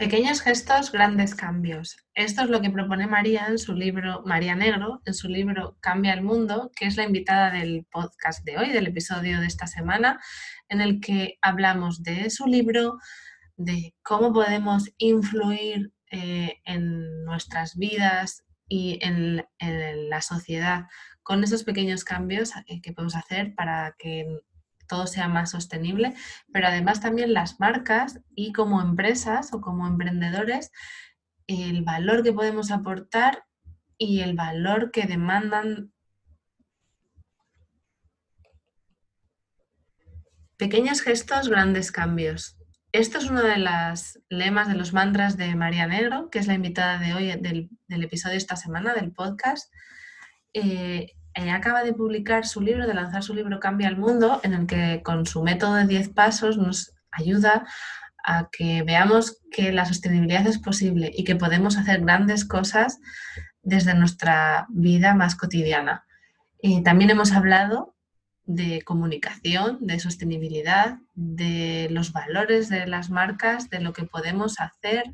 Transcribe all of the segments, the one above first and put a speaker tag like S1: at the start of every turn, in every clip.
S1: Pequeños gestos, grandes cambios. Esto es lo que propone María en su libro, María Negro, en su libro Cambia el Mundo, que es la invitada del podcast de hoy, del episodio de esta semana, en el que hablamos de su libro, de cómo podemos influir eh, en nuestras vidas y en, la sociedad con esos pequeños cambios eh, que podemos hacer para que todo sea más sostenible, pero además también las marcas y como empresas o como emprendedores, el valor que podemos aportar y el valor que demandan pequeños gestos, grandes cambios. Esto es uno de los lemas de los mantras de María Negro, que es la invitada de hoy del, episodio esta semana del podcast. Eh, ella acaba de publicar su libro, de lanzar su libro Cambia el Mundo, en el que con su método de 10 pasos nos ayuda a que veamos que la sostenibilidad es posible y que podemos hacer grandes cosas desde nuestra vida más cotidiana. También hemos hablado de comunicación, de sostenibilidad, de los valores de las marcas, de lo que podemos hacer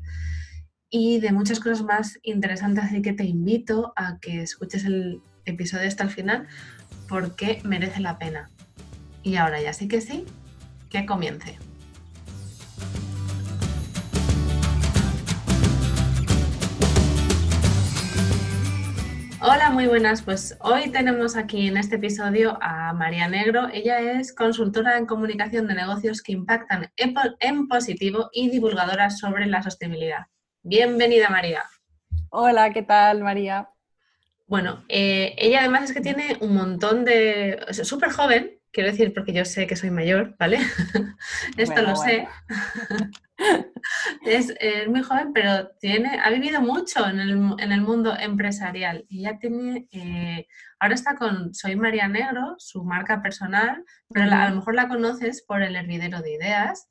S1: y de muchas cosas más interesantes. Así que te invito a que escuches el episodio hasta el final porque merece la pena. Y ahora ya sí que sí, que comience. Hola, muy buenas. Pues hoy tenemos aquí en este episodio a María Negro. Ella es consultora en comunicación de negocios que impactan en positivo y divulgadora sobre la sostenibilidad. Bienvenida, María.
S2: Hola, ¿qué tal, María?
S1: Bueno, eh, ella además es que tiene un montón de... Es súper joven, quiero decir, porque yo sé que soy mayor, ¿vale? Esto lo sé. es, muy joven, pero tiene, ha vivido mucho en el, mundo empresarial y ya tiene, eh, ahora está con Soy María Negro, su marca personal, pero a lo mejor la conoces por el hervidero de ideas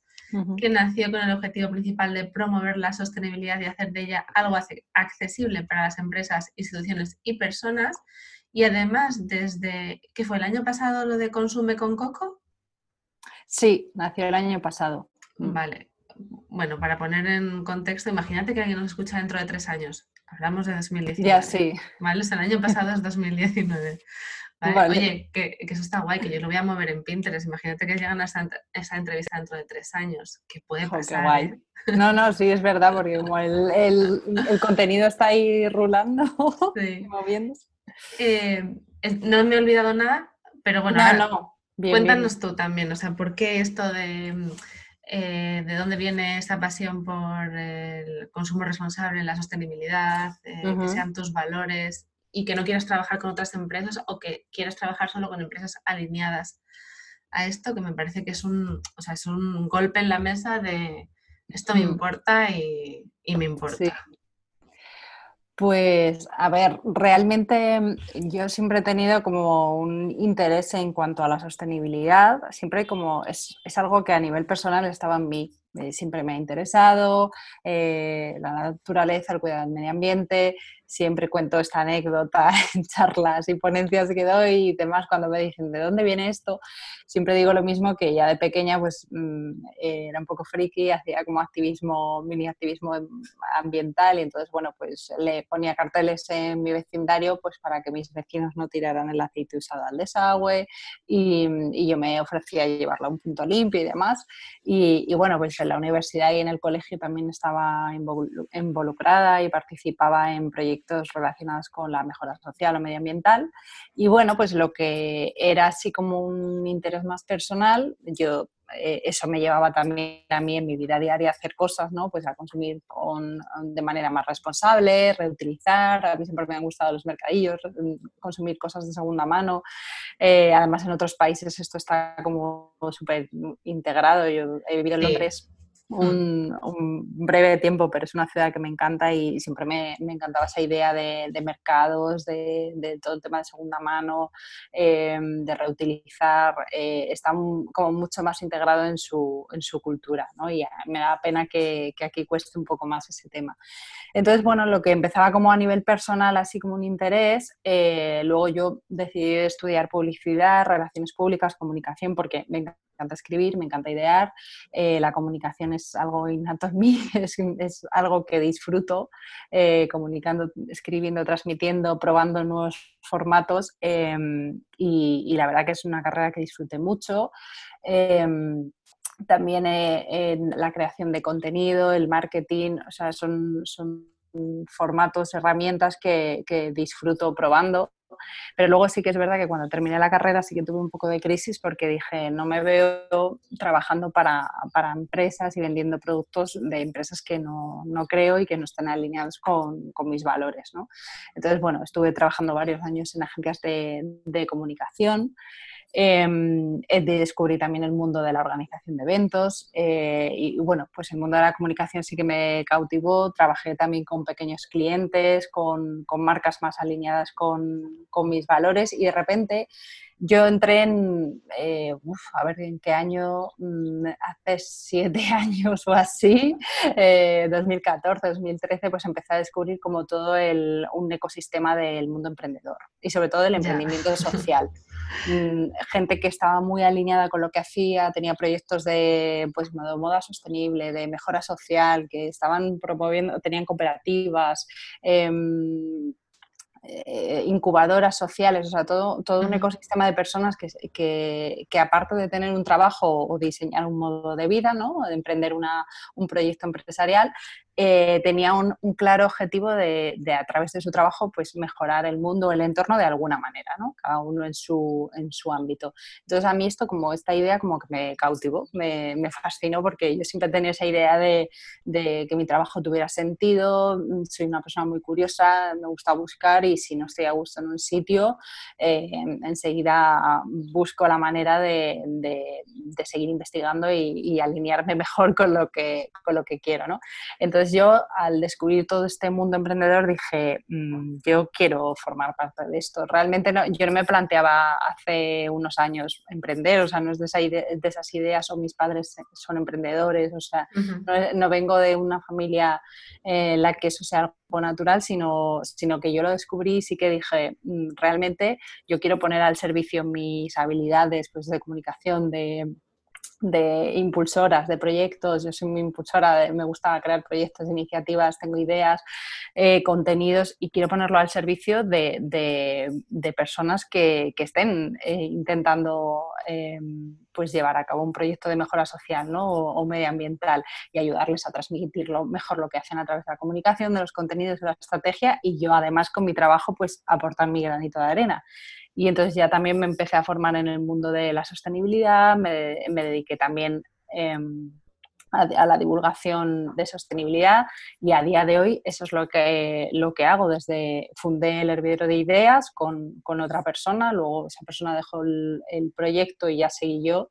S1: que nació con el objetivo principal de promover la sostenibilidad y hacer de ella algo accesible para las empresas, instituciones y personas. Y además, desde que fue el año pasado lo de Consume con Coco.
S2: Sí, nació el año pasado.
S1: Mm. Vale. Bueno, para poner en contexto, imagínate que alguien nos escucha dentro de tres años. Hablamos de 2019.
S2: Ya, sí.
S1: ¿Vale? el año pasado es 2019. Oye, que, eso está guay, que yo lo voy a mover en Pinterest. Imagínate que llegan a esa, entrevista dentro de tres años. que puede pasar? guay. ¿eh?
S2: No, no, sí, es verdad, porque como el, contenido está ahí rulando, moviéndose.
S1: Eh, no me he olvidado nada, pero bueno, cuéntanos tú también, o sea, ¿por qué esto de... Eh, de dónde viene esta pasión por el consumo responsable, la sostenibilidad, que sean tus valores y que no quieras trabajar con otras empresas o que quieras trabajar solo con empresas alineadas a esto, que me parece que es un, o sea, es un golpe en la mesa de esto me mm. importa y, me importa.
S2: Pues, a ver, realmente yo siempre he tenido como un interés en cuanto a la sostenibilidad, siempre como es, es algo que a nivel personal estaba en mí, eh, siempre me ha interesado, eh, la naturaleza, el cuidado del medio ambiente, siempre cuento esta anécdota en charlas y ponencias que doy y demás cuando me dicen de dónde viene esto, siempre digo lo mismo que ya de pequeña pues mm, era un poco friki, hacía como activismo, mini activismo ambiental y entonces bueno pues le ponía carteles en mi vecindario pues para que mis vecinos no tiraran el aceite usado al desagüe y, y yo me ofrecía llevarlo a un punto limpio y demás. Y, y bueno pues en la universidad y en el colegio también estaba involucrada y participaba en proyectos relacionados con la mejora social o medioambiental. Y bueno, pues lo que era así como un interés más personal, yo eh, eso me llevaba también a mí en mi vida diaria a hacer cosas, ¿no? Pues a consumir con, de manera más responsable, reutilizar. A mí siempre me han gustado los mercadillos, consumir cosas de segunda mano. Eh, además, en otros países esto está como súper integrado. Yo he vivido en Londres. Un, breve tiempo, pero es una ciudad que me encanta y siempre me, me encantaba esa idea de, mercados, de, todo el tema de segunda mano, em, de reutilizar. Eh, está como mucho más integrado en su, en su cultura ¿no? y me da pena que, que, aquí cueste un poco más ese tema. Entonces, bueno, lo que empezaba como a nivel personal, así como un interés, eh, luego yo decidí estudiar publicidad, relaciones públicas, comunicación, porque me escribir, me encanta idear, eh, la comunicación es algo innato en mí, es, algo que disfruto, eh, comunicando, escribiendo, transmitiendo, probando nuevos formatos em, y, la verdad que es una carrera que disfruté mucho. Em, también en la creación de contenido, el marketing, o sea, son, son formatos, herramientas que, que disfruto probando pero luego sí que es verdad que cuando terminé la carrera sí que tuve un poco de crisis porque dije, no me veo trabajando para, para empresas y vendiendo productos de empresas que no, no creo y que no están alineados con, con mis valores. ¿no? Entonces, bueno, estuve trabajando varios años en agencias de, de comunicación. Eh, descubrí también el mundo de la organización de eventos eh, y bueno, pues el mundo de la comunicación sí que me cautivó. Trabajé también con pequeños clientes, con, con marcas más alineadas con, con, mis valores y de repente yo entré en, eh, a ver en qué año, mm, hace siete años o así, 2014, eh, 2013, pues empecé a descubrir como todo el, un ecosistema del mundo emprendedor y sobre todo del emprendimiento social. Mm, gente que estaba muy alineada con lo que hacía, tenía proyectos de pues, moda sostenible, de mejora social, que estaban promoviendo, tenían cooperativas. Em, eh, incubadoras sociales, o sea, todo, todo un ecosistema de personas que, que, que, aparte de tener un trabajo o diseñar un modo de vida, ¿no? de emprender una, un proyecto empresarial, eh, tenía un, claro objetivo de, a través de su trabajo, pues mejorar el mundo, el entorno de alguna manera, ¿no? Cada uno en su, en su ámbito. Entonces a mí esto, como esta idea, como que me cautivó, me, fascinó porque yo siempre tenía esa idea de, que mi trabajo tuviera sentido, soy una persona muy curiosa, me gusta buscar y si no estoy a gusto en un sitio, eh, enseguida busco la manera de, de seguir investigando y, y, alinearme mejor con lo que, con lo que quiero, ¿no? Entonces yo al descubrir todo este mundo emprendedor dije, mm, yo quiero formar parte de esto. Realmente no, yo no me planteaba hace unos años emprender, o sea, no es de, esas ideas o mis padres son emprendedores, o sea, no, vengo de una familia en la que eso sea algo natural, sino, sino que yo lo descubrí y sí que dije, mm, realmente yo quiero poner al servicio mis habilidades pues, de comunicación, de de impulsoras de proyectos, yo soy muy impulsora, me gusta crear proyectos, iniciativas, tengo ideas, eh, contenidos y quiero ponerlo al servicio de, de, personas que, que estén eh, intentando eh, pues llevar a cabo un proyecto de mejora social ¿no? o, medioambiental y ayudarles a transmitirlo mejor lo que hacen a través de la comunicación, de los contenidos, de la estrategia y yo además con mi trabajo pues aportar mi granito de arena. Y entonces ya también me empecé a formar en el mundo de la sostenibilidad, me, me dediqué también em, a, la divulgación de sostenibilidad y a día de hoy eso es lo que, lo que hago. Desde fundé el hervidero de ideas con, con otra persona, luego esa persona dejó el, el proyecto y ya seguí yo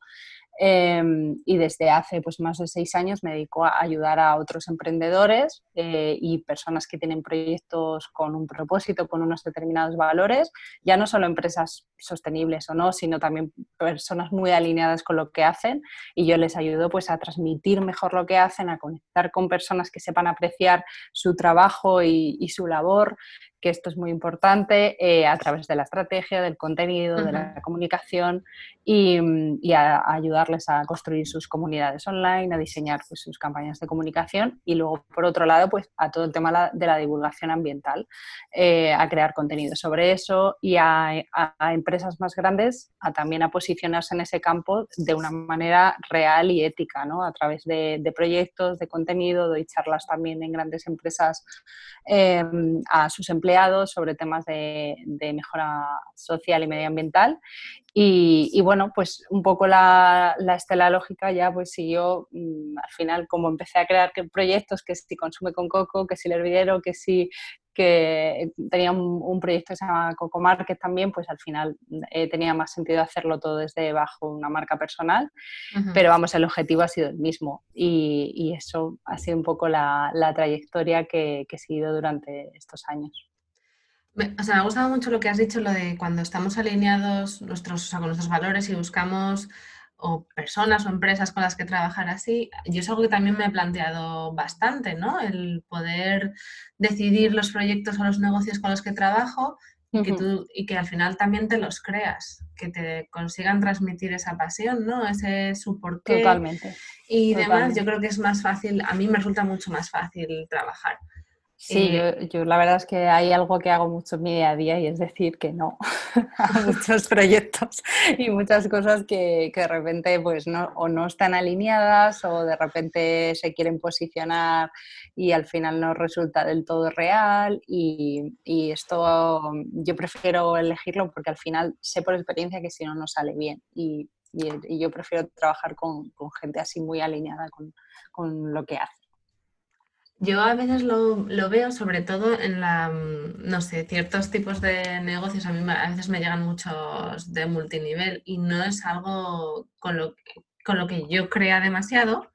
S2: Em, y desde hace pues, más de seis años me dedico a ayudar a otros emprendedores eh, y personas que tienen proyectos con un propósito, con unos determinados valores, ya no solo empresas sostenibles o no, sino también personas muy alineadas con lo que hacen y yo les ayudo pues, a transmitir mejor lo que hacen, a conectar con personas que sepan apreciar su trabajo y, y su labor, que esto es muy importante, eh, a través de la estrategia, del contenido, de la comunicación y, a, ayudarles a construir sus comunidades online, a diseñar pues, sus campañas de comunicación y luego, por otro lado, pues a todo el tema de la divulgación ambiental, eh, a crear contenido sobre eso y a, empresas más grandes a también a posicionarse en ese campo de una manera real y ética, ¿no? a través de, proyectos, de contenido, doy charlas también en grandes empresas eh, a sus empleados sobre temas de, mejora social y medioambiental. Y, bueno, pues un poco la, estela lógica ya pues siguió mm, al final como empecé a crear proyectos que si consume con coco, que si el hervidero, que si que tenía un, proyecto que se llama Coco Market también, pues al final eh, tenía más sentido hacerlo todo desde bajo una marca personal, pero vamos, el objetivo ha sido el mismo y, eso ha sido un poco la, trayectoria que, que he seguido durante estos años.
S1: O sea, me ha gustado mucho lo que has dicho, lo de cuando estamos alineados nuestros, con nuestros valores y buscamos o personas o empresas con las que trabajar así. Yo es algo que también me he planteado bastante, ¿no? El poder decidir los proyectos o los negocios con los que trabajo y, que tú, y que al final también te los creas, que te consigan transmitir esa pasión, ¿no? Ese su porqué.
S2: Totalmente.
S1: Y demás, yo creo que es más fácil, a mí me resulta mucho más fácil trabajar.
S2: Sí, eh, yo, la verdad es que hay algo que hago mucho en mi día a día y es decir que no a muchos proyectos y muchas cosas que, que, de repente pues no, o no están alineadas o de repente se quieren posicionar y al final no resulta del todo real y, y esto yo prefiero elegirlo porque al final sé por experiencia que si no, no sale bien y, y, yo prefiero trabajar con, con, gente así muy alineada con, con lo que hace.
S1: Yo a veces lo, veo sobre todo en la, mm, no sé, ciertos tipos de negocios. A mí a veces me llegan muchos de multinivel y no es algo con lo, con lo que yo crea demasiado,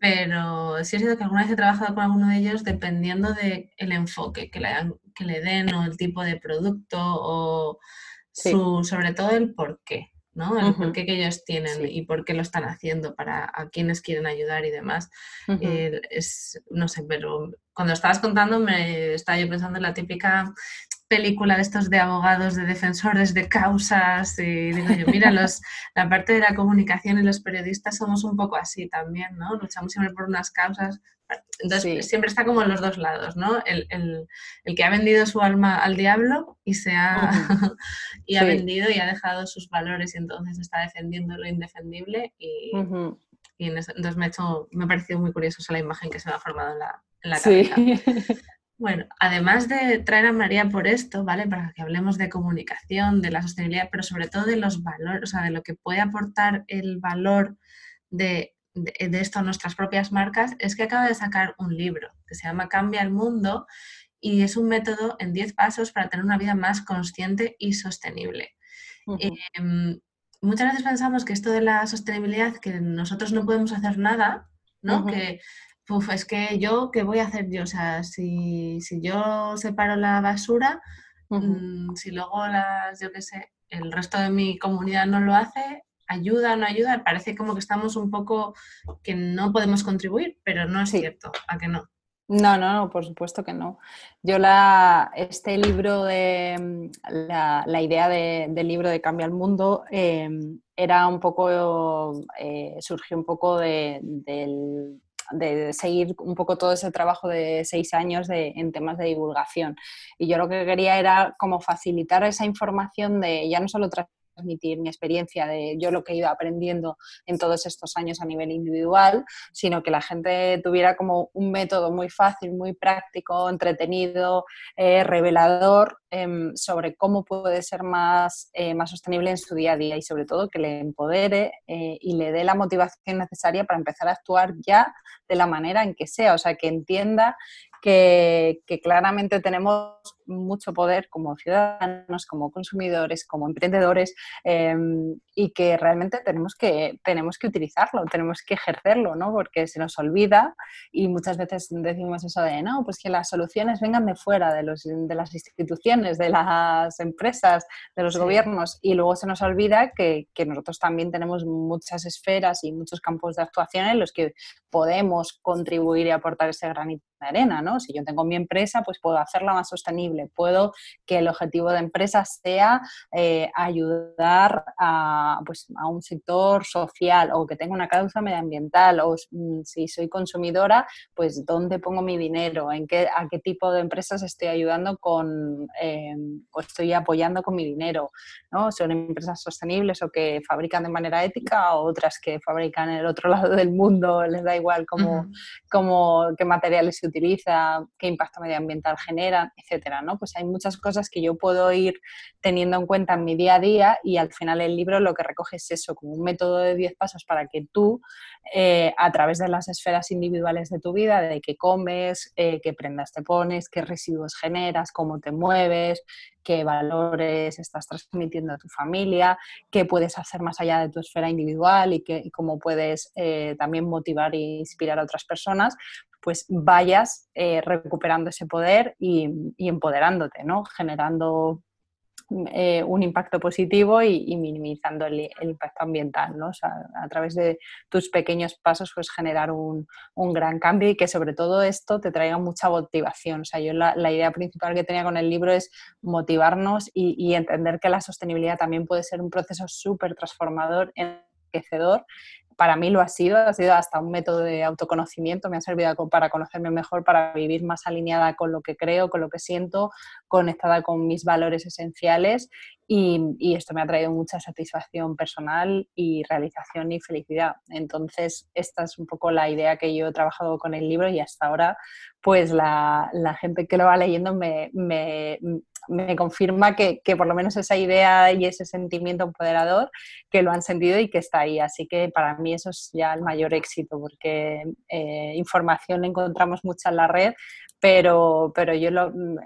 S1: pero sí he sido que alguna vez he trabajado con alguno de ellos dependiendo del enfoque que le, que le den o el tipo de producto o su, sobre todo el por qué. ¿No? El por qué que ellos tienen y por qué lo están haciendo para a quienes quieren ayudar y demás. Eh, es, no sé, pero cuando estabas contando me estaba yo pensando en la típica película de estos de abogados, de defensores de causas, y digo yo, mira, los, la parte de la comunicación y los periodistas somos un poco así también, ¿no? Luchamos siempre por unas causas. Entonces, siempre está como en los dos lados, ¿no? El, el, el, que ha vendido su alma al diablo y se ha, y ha vendido y ha dejado sus valores y entonces está defendiendo lo indefendible y, y entonces me ha hecho, me ha parecido muy curioso esa la imagen que se me ha formado en la, en la cabeza. Bueno, además de traer a María por esto, ¿vale? Para que hablemos de comunicación, de la sostenibilidad, pero sobre todo de los valores, o sea, de lo que puede aportar el valor de, esto a nuestras propias marcas, es que acaba de sacar un libro que se llama Cambia el Mundo y es un método en 10 pasos para tener una vida más consciente y sostenible. Em, muchas veces pensamos que esto de la sostenibilidad, que nosotros no podemos hacer nada, ¿no? Que Uf, es que yo, ¿qué voy a hacer yo? O sea, si, yo separo la basura, mm, si luego las, yo qué sé, el resto de mi comunidad no lo hace, ayuda o no ayuda, parece como que estamos un poco que no podemos contribuir, pero no es cierto, ¿a que no?
S2: No, no, no, por supuesto que no. Yo la, este libro de la, idea del libro de Cambia el Mundo em, era un poco, eh, surgió un poco de, del de seguir un poco todo ese trabajo de seis años de, en temas de divulgación. Y yo lo que quería era como facilitar esa información de ya no solo transmitir mi experiencia de yo lo que he ido aprendiendo en todos estos años a nivel individual, sino que la gente tuviera como un método muy fácil, muy práctico, entretenido, eh, revelador em, sobre cómo puede ser más, eh, más sostenible en su día a día y sobre todo que le empodere eh, y le dé la motivación necesaria para empezar a actuar ya de la manera en que sea, o sea, que entienda que, claramente tenemos mucho poder como ciudadanos, como consumidores, como emprendedores em, y que realmente tenemos que, tenemos que utilizarlo, tenemos que ejercerlo, ¿no? Porque se nos olvida y muchas veces decimos eso de, no, pues que las soluciones vengan de fuera, de, los, de las instituciones, de las empresas, de los gobiernos y luego se nos olvida que, que nosotros también tenemos muchas esferas y muchos campos de actuación en los que podemos contribuir y aportar ese granito de arena, ¿no? Si yo tengo mi empresa, pues puedo hacerla más sostenible, puedo que el objetivo de empresa sea eh, ayudar a, pues, a un sector social o que tenga una causa medioambiental o mm, si soy consumidora, pues dónde pongo mi dinero, en qué, a qué tipo de empresas estoy ayudando con em, o estoy apoyando con mi dinero, ¿no? Son empresas sostenibles o que fabrican de manera ética o otras que fabrican en el otro lado del mundo, les da igual cómo, qué materiales se qué impacto medioambiental genera, etcétera, ¿no? Pues hay muchas cosas que yo puedo ir teniendo en cuenta en mi día a día y al final el libro lo que recoge es eso, como un método de 10 pasos para que tú, eh, a través de las esferas individuales de tu vida, de qué comes, eh, qué prendas te pones, qué residuos generas, cómo te mueves, qué valores estás transmitiendo a tu familia, qué puedes hacer más allá de tu esfera individual y, cómo puedes eh, también motivar e inspirar a otras personas, pues vayas eh, recuperando ese poder y, empoderándote, ¿no? Generando eh, un impacto positivo y, minimizando el, impacto ambiental, ¿no? O sea, a través de tus pequeños pasos pues generar un, gran cambio y que sobre todo esto te traiga mucha motivación. O sea, yo la, idea principal que tenía con el libro es motivarnos y, y entender que la sostenibilidad también puede ser un proceso súper transformador, enriquecedor para mí lo ha sido, ha sido hasta un método de autoconocimiento, me ha servido para conocerme mejor, para vivir más alineada con lo que creo, con lo que siento, conectada con mis valores esenciales y, esto me ha traído mucha satisfacción personal y realización y felicidad. Entonces, esta es un poco la idea que yo he trabajado con el libro y hasta ahora, pues la, gente que lo va leyendo me, me confirma que, por lo menos esa idea y ese sentimiento empoderador que lo han sentido y que está ahí. Así que para mí eso es ya el mayor éxito, porque eh, información encontramos mucha en la red, pero, pero yo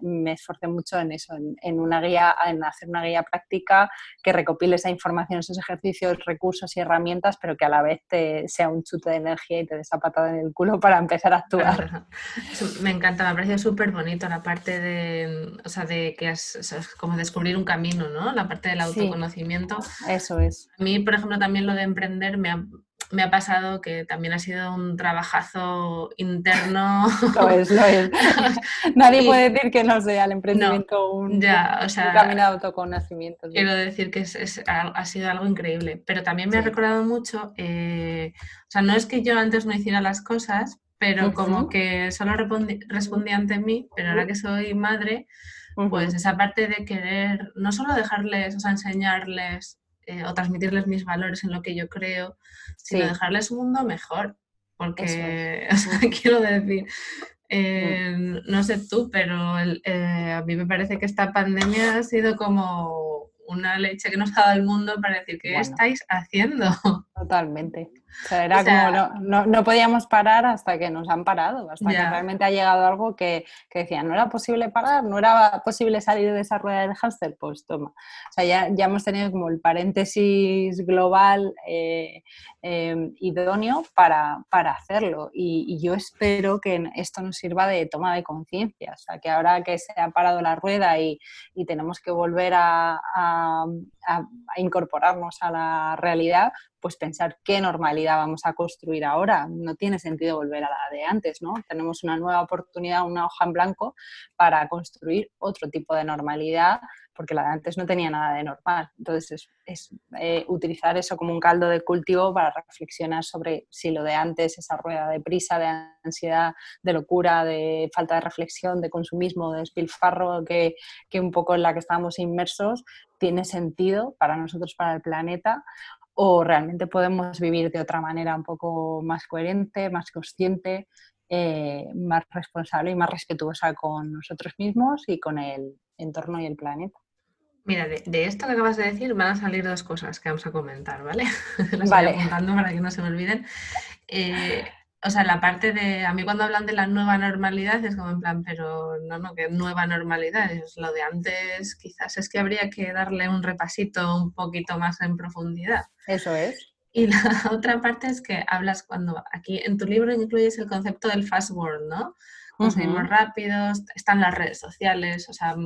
S2: me esforcé mucho en eso, en, una guía, en hacer una guía práctica que recopile esa información, esos ejercicios, recursos y herramientas, pero que a la vez te, sea un chute de energía y te patada en el culo para empezar a actuar.
S1: Me encanta, me parece súper bonito la parte de, o sea, de que es, como descubrir un camino, ¿no? La parte del autoconocimiento.
S2: eso es.
S1: A mí, por ejemplo, también lo de emprender me ha, me ha pasado que también ha sido un trabajazo interno.
S2: Lo es, lo es. Nadie puede decir que no sea el emprendimiento un, camino de autoconocimiento.
S1: Quiero decir que es, ha sido algo increíble, pero también me ha recordado mucho, eh, o sea, no es que yo antes no hiciera las cosas, pero como que solo respondía ante mí, pero ahora que soy madre, pues esa parte de querer no solo dejarles, o sea, enseñarles eh, o transmitirles mis valores en lo que yo creo, sino dejarles un mundo mejor. Porque, quiero decir, eh, no sé tú, pero eh, a mí me parece que esta pandemia ha sido como una leche que nos ha dado el mundo para decir, ¿qué estáis haciendo?
S2: Totalmente. Era como no, no, podíamos parar hasta que nos han parado, hasta que realmente ha llegado algo que, que decían, no era posible parar, no era posible salir de esa rueda del hámster, pues toma. O sea, ya, ya hemos tenido como el paréntesis global eh, em, idóneo para, para hacerlo. Y, yo espero que esto nos sirva de toma de conciencia, o sea, que ahora que se ha parado la rueda y, y tenemos que volver a, a, a incorporarnos a la realidad, pues pensar qué normalidad vamos a construir ahora. No tiene sentido volver a la de antes, ¿no? Tenemos una nueva oportunidad, una hoja en blanco para construir otro tipo de normalidad, porque la de antes no tenía nada de normal. Entonces, es, eh, utilizar eso como un caldo de cultivo para reflexionar sobre si lo de antes, esa rueda de prisa, de ansiedad, de locura, de falta de reflexión, de consumismo, de despilfarro, que, que un poco en la que estábamos inmersos, tiene sentido para nosotros, para el planeta, o realmente podemos vivir de otra manera un poco más coherente, más consciente, eh, más responsable y más respetuosa con nosotros mismos y con el entorno y el planeta.
S1: Mira, de, esto que acabas de decir van a salir dos cosas que vamos a comentar, ¿vale? Las vale. voy apuntando para que no se me olviden. Eh, o sea, la parte de, a mí cuando hablan de la nueva normalidad es como en plan, pero no, no, que nueva normalidad, es lo de antes, quizás es que habría que darle un repasito un poquito más en profundidad.
S2: Eso es.
S1: Y la otra parte es que hablas cuando, aquí en tu libro incluyes el concepto del fast world, ¿no? Consumimos rápidos, están las redes sociales, o sea,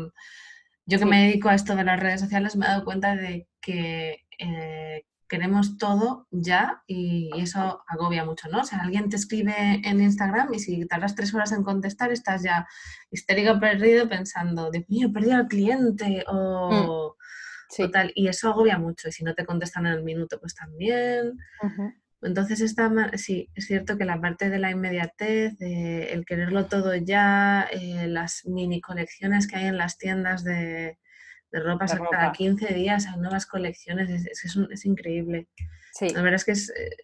S1: yo que me dedico a esto de las redes sociales me he dado cuenta de que eh, queremos todo ya y eso agobia mucho, ¿no? O sea, alguien te escribe en Instagram y si tardas tres horas en contestar estás ya histérico perdido pensando, Dios mío, he perdido al cliente o, mm. tal. Y eso agobia mucho y si no te contestan en el minuto, pues también. Entonces, está, sí, es cierto que la parte de la inmediatez, el quererlo todo ya, eh, las mini colecciones que hay en las tiendas de, de ropa, cada 15 días hay nuevas colecciones, es, es, increíble. La verdad es que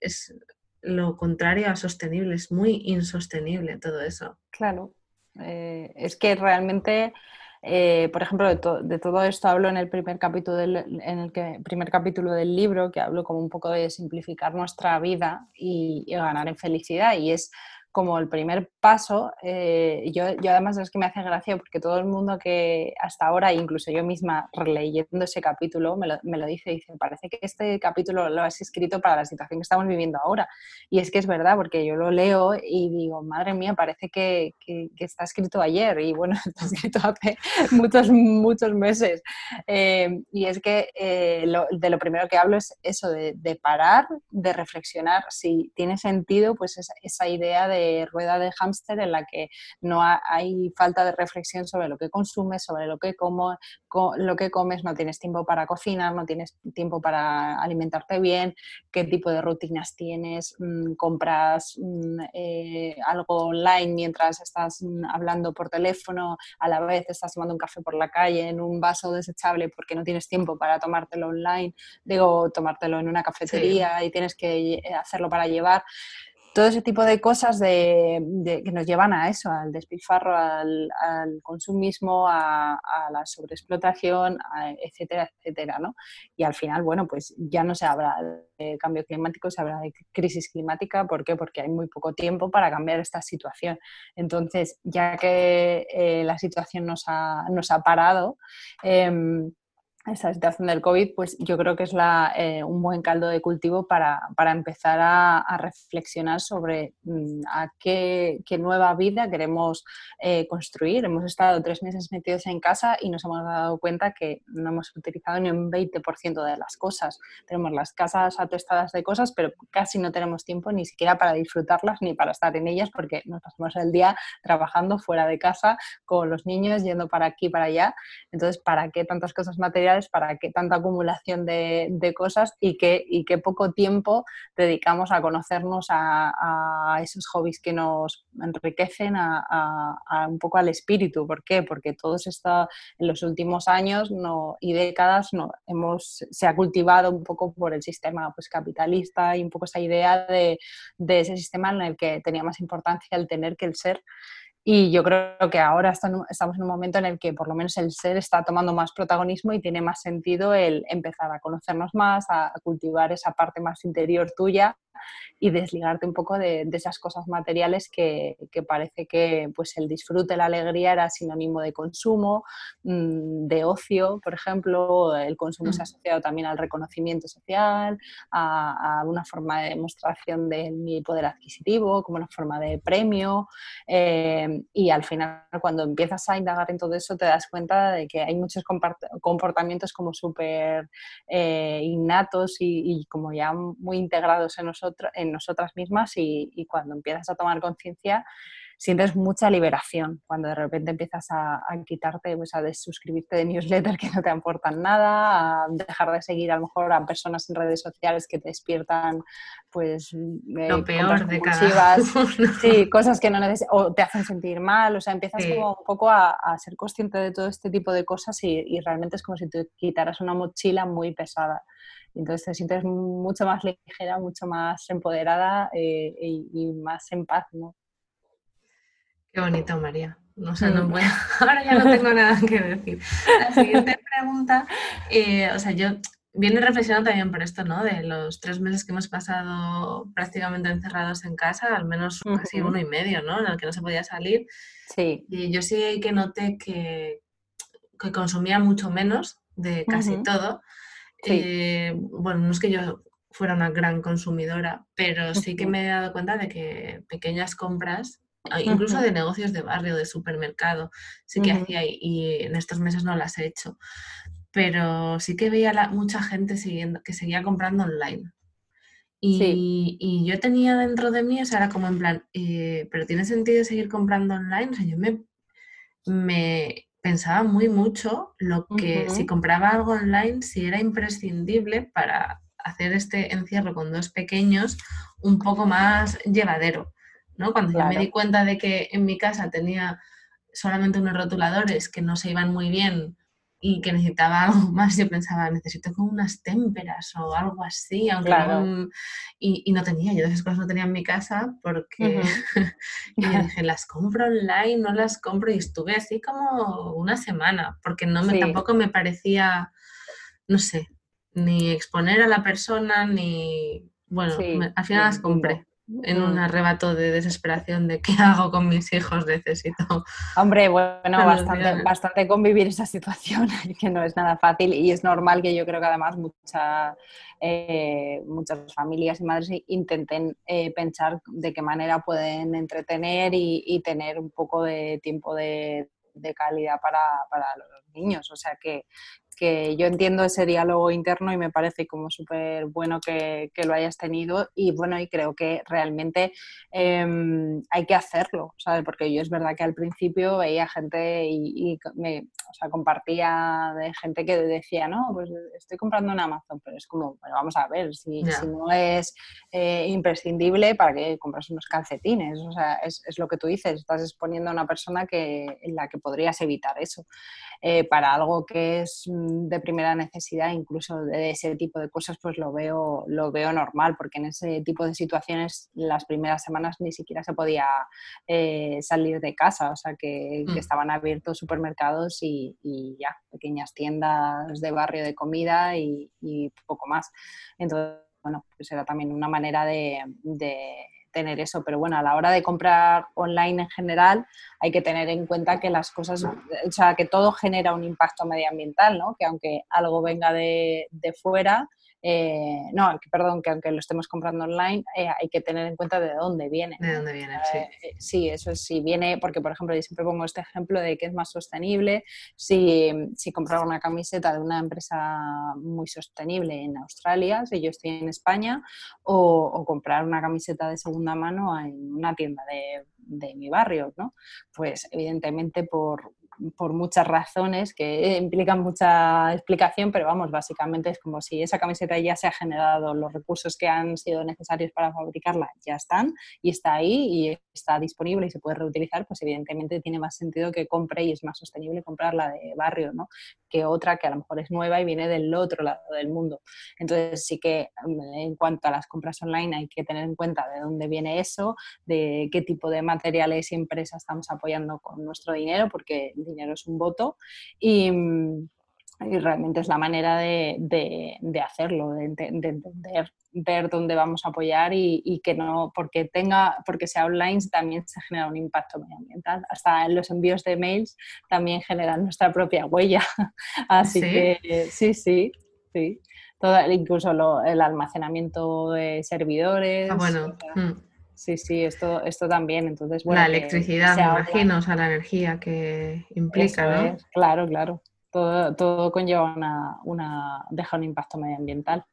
S1: es, lo contrario a sostenible, es muy insostenible todo eso.
S2: Claro, eh, es que realmente, eh, por ejemplo, de, todo esto hablo en el primer capítulo del, en el que, primer capítulo del libro, que hablo como un poco de simplificar nuestra vida y, y ganar en felicidad, y es como el primer paso, eh, yo, yo, además es que me hace gracia porque todo el mundo que hasta ahora, incluso yo misma releyendo ese capítulo, me lo, me lo dice, dice, parece que este capítulo lo has escrito para la situación que estamos viviendo ahora. Y es que es verdad, porque yo lo leo y digo, madre mía, parece que, que, está escrito ayer y bueno, está escrito hace muchos, muchos meses. Eh, y es que eh, lo, de lo primero que hablo es eso, de, parar, de reflexionar si tiene sentido pues esa, esa idea de rueda de hámster en la que no hay falta de reflexión sobre lo que consumes, sobre lo que, como, lo que comes, no tienes tiempo para cocinar, no tienes tiempo para alimentarte bien, qué tipo de rutinas tienes, mm, compras mm, eh, algo online mientras estás mm, hablando por teléfono, a la vez estás tomando un café por la calle en un vaso desechable porque no tienes tiempo para tomártelo online, digo, tomártelo en una cafetería y tienes que eh, hacerlo para llevar todo ese tipo de cosas de, que nos llevan a eso, al despilfarro, al, consumismo, a, la sobreexplotación, etcétera, etcétera, ¿no? Y al final, bueno, pues ya no se habla de cambio climático, se habla de crisis climática, ¿por qué? Porque hay muy poco tiempo para cambiar esta situación. Entonces, ya que eh, la situación nos ha, nos ha parado, em, esta situación del COVID, pues yo creo que es la, eh, un buen caldo de cultivo para, para empezar a, reflexionar sobre mm, a qué, qué, nueva vida queremos eh, construir. Hemos estado tres meses metidos en casa y nos hemos dado cuenta que no hemos utilizado ni un 20% de las cosas. Tenemos las casas atestadas de cosas, pero casi no tenemos tiempo ni siquiera para disfrutarlas ni para estar en ellas porque nos pasamos el día trabajando fuera de casa con los niños, yendo para aquí para allá. Entonces, ¿para qué tantas cosas materiales? Para qué tanta acumulación de, cosas y qué, poco tiempo dedicamos a conocernos a, esos hobbies que nos enriquecen, a, un poco al espíritu. ¿Por qué? Porque todos esto en los últimos años no, y décadas no, se ha cultivado un poco por el sistema pues, capitalista y un poco esa idea de, de ese sistema en el que tenía más importancia el tener que el ser. Y yo creo que ahora estamos en un momento en el que por lo menos el ser está tomando más protagonismo y tiene más sentido el empezar a conocernos más, a cultivar esa parte más interior tuya y desligarte un poco de, esas cosas materiales que, parece que pues el disfrute, la alegría era sinónimo de consumo, mm, de ocio, por ejemplo, el consumo se ha mm. asociado también al reconocimiento social, a, una forma de demostración de mi poder adquisitivo, como una forma de premio eh, y al final cuando empiezas a indagar en todo eso te das cuenta de que hay muchos comportamientos como súper eh, innatos y como ya muy integrados en nosotros en nosotras mismas y, cuando empiezas a tomar conciencia sientes mucha liberación cuando de repente empiezas a, quitarte, pues a desuscribirte de newsletters que no te aportan nada, a dejar de seguir a lo mejor a personas en redes sociales que te despiertan pues
S1: eh, lo peor de
S2: cada sí, cosas que no necesitas o te hacen sentir mal, o sea, empiezas como un poco a, ser consciente de todo este tipo de cosas y, y realmente es como si te quitaras una mochila muy pesada entonces te sientes mucho más ligera, mucho más empoderada eh, y, más en paz, ¿no?
S1: Qué bonito, María. No sé, no puedo. Ahora ya no tengo nada que decir. La siguiente pregunta, eh, o sea, yo viene reflexionando también por esto, ¿no? De los tres meses que hemos pasado prácticamente encerrados en casa, al menos casi uno y medio, ¿no? En el que no se podía salir.
S2: Sí.
S1: Y yo sí que noté que, que consumía mucho menos de casi todo. Eh, bueno, no es que yo fuera una gran consumidora, pero sí que me he dado cuenta de que pequeñas compras, incluso de negocios de barrio, de supermercado, sí que hacía y en estos meses no las he hecho. Pero sí que veía mucha gente siguiendo, que seguía comprando online. Y, y, yo tenía dentro de mí, o sea, era como en plan, eh, pero ¿tiene sentido seguir comprando online? O sea, yo me, me pensaba muy mucho lo que si compraba algo online, si era imprescindible para hacer este encierro con dos pequeños un poco más llevadero. ¿no? Cuando ya me di cuenta de que en mi casa tenía solamente unos rotuladores que no se iban muy bien y que necesitaba algo más, yo pensaba, necesito como unas témperas o algo así, aunque y, no tenía, yo de esas cosas no tenía en mi casa porque y dije, las compro online, no las compro y estuve así como una semana, porque no me, tampoco me parecía, no sé, ni exponer a la persona, ni, bueno, al final las compré. En un
S2: Mm.
S1: arrebato de desesperación de qué hago con mis hijos, necesito.
S2: Hombre, bueno, bastante, bastante convivir esa situación, que no es nada fácil y es normal que yo creo que además mucha, eh, muchas familias y madres intenten eh, pensar de qué manera pueden entretener y, y tener un poco de tiempo de, de calidad para, para los niños. O sea que, que yo entiendo ese diálogo interno y me parece como súper bueno que, que lo hayas tenido y bueno, y creo que realmente em, hay que hacerlo, ¿sabes? Porque yo es verdad que al principio veía gente y, y me, o sea, compartía de gente que decía, no, pues estoy comprando en Amazon, pero es como, bueno, vamos a ver, si, no es eh, imprescindible, ¿para qué compras unos calcetines? O sea, es, es lo que tú dices, estás exponiendo a una persona que, en la que podrías evitar eso. Eh, para algo que es mm, de primera necesidad, incluso de ese tipo de cosas, pues lo veo, lo veo normal, porque en ese tipo de situaciones las primeras semanas ni siquiera se podía eh, salir de casa, o sea que, que
S1: Mm.
S2: estaban abiertos supermercados y, y ya, pequeñas tiendas de barrio de comida y, y poco más. Entonces, bueno, pues era también una manera de, de tener eso, pero bueno, a la hora de comprar online en general hay que tener en cuenta que las cosas, o sea, que todo genera un impacto medioambiental, ¿no? Que aunque algo venga de, de fuera, eh, no, que, perdón, que aunque lo estemos comprando online, eh, hay que tener en cuenta de dónde viene.
S1: ¿De dónde viene? Sí.
S2: Eh, eh, sí, eso es, si viene, porque por ejemplo yo siempre pongo este ejemplo de que es más sostenible si, si comprar una camiseta de una empresa muy sostenible en Australia, si yo estoy en España, o, o comprar una camiseta de segunda mano en una tienda de, de mi barrio, ¿no? Pues evidentemente por, por muchas razones que implican mucha explicación, pero vamos, básicamente es como si esa camiseta ya se ha generado, los recursos que han sido necesarios para fabricarla ya están y está ahí y está disponible y se puede reutilizar, pues evidentemente tiene más sentido que compre y es más sostenible comprarla de barrio, ¿no? Que otra que a lo mejor es nueva y viene del otro lado del mundo. Entonces sí que mm, en cuanto a las compras online hay que tener en cuenta de dónde viene eso, de qué tipo de materiales y empresas estamos apoyando con nuestro dinero, porque dinero es un voto y, y realmente es la manera de, de- de hacerlo, de, ente- de entender, ver dónde vamos a apoyar y, y que no, porque tenga, porque sea online también se genera un impacto medioambiental. Hasta en los envíos de mails también generan nuestra propia huella. Así
S1: ¿Sí?
S2: que sí, sí, sí. Todo, incluso lo- el almacenamiento de servidores.
S1: Ah, bueno.
S2: o sea,
S1: mm.
S2: Sí, sí, esto, esto también. Entonces, bueno,
S1: la electricidad, me imagino, o sea, la energía que implica,
S2: eso
S1: ¿no?
S2: es, claro, claro. Todo, todo conlleva una, una, deja un impacto medioambiental.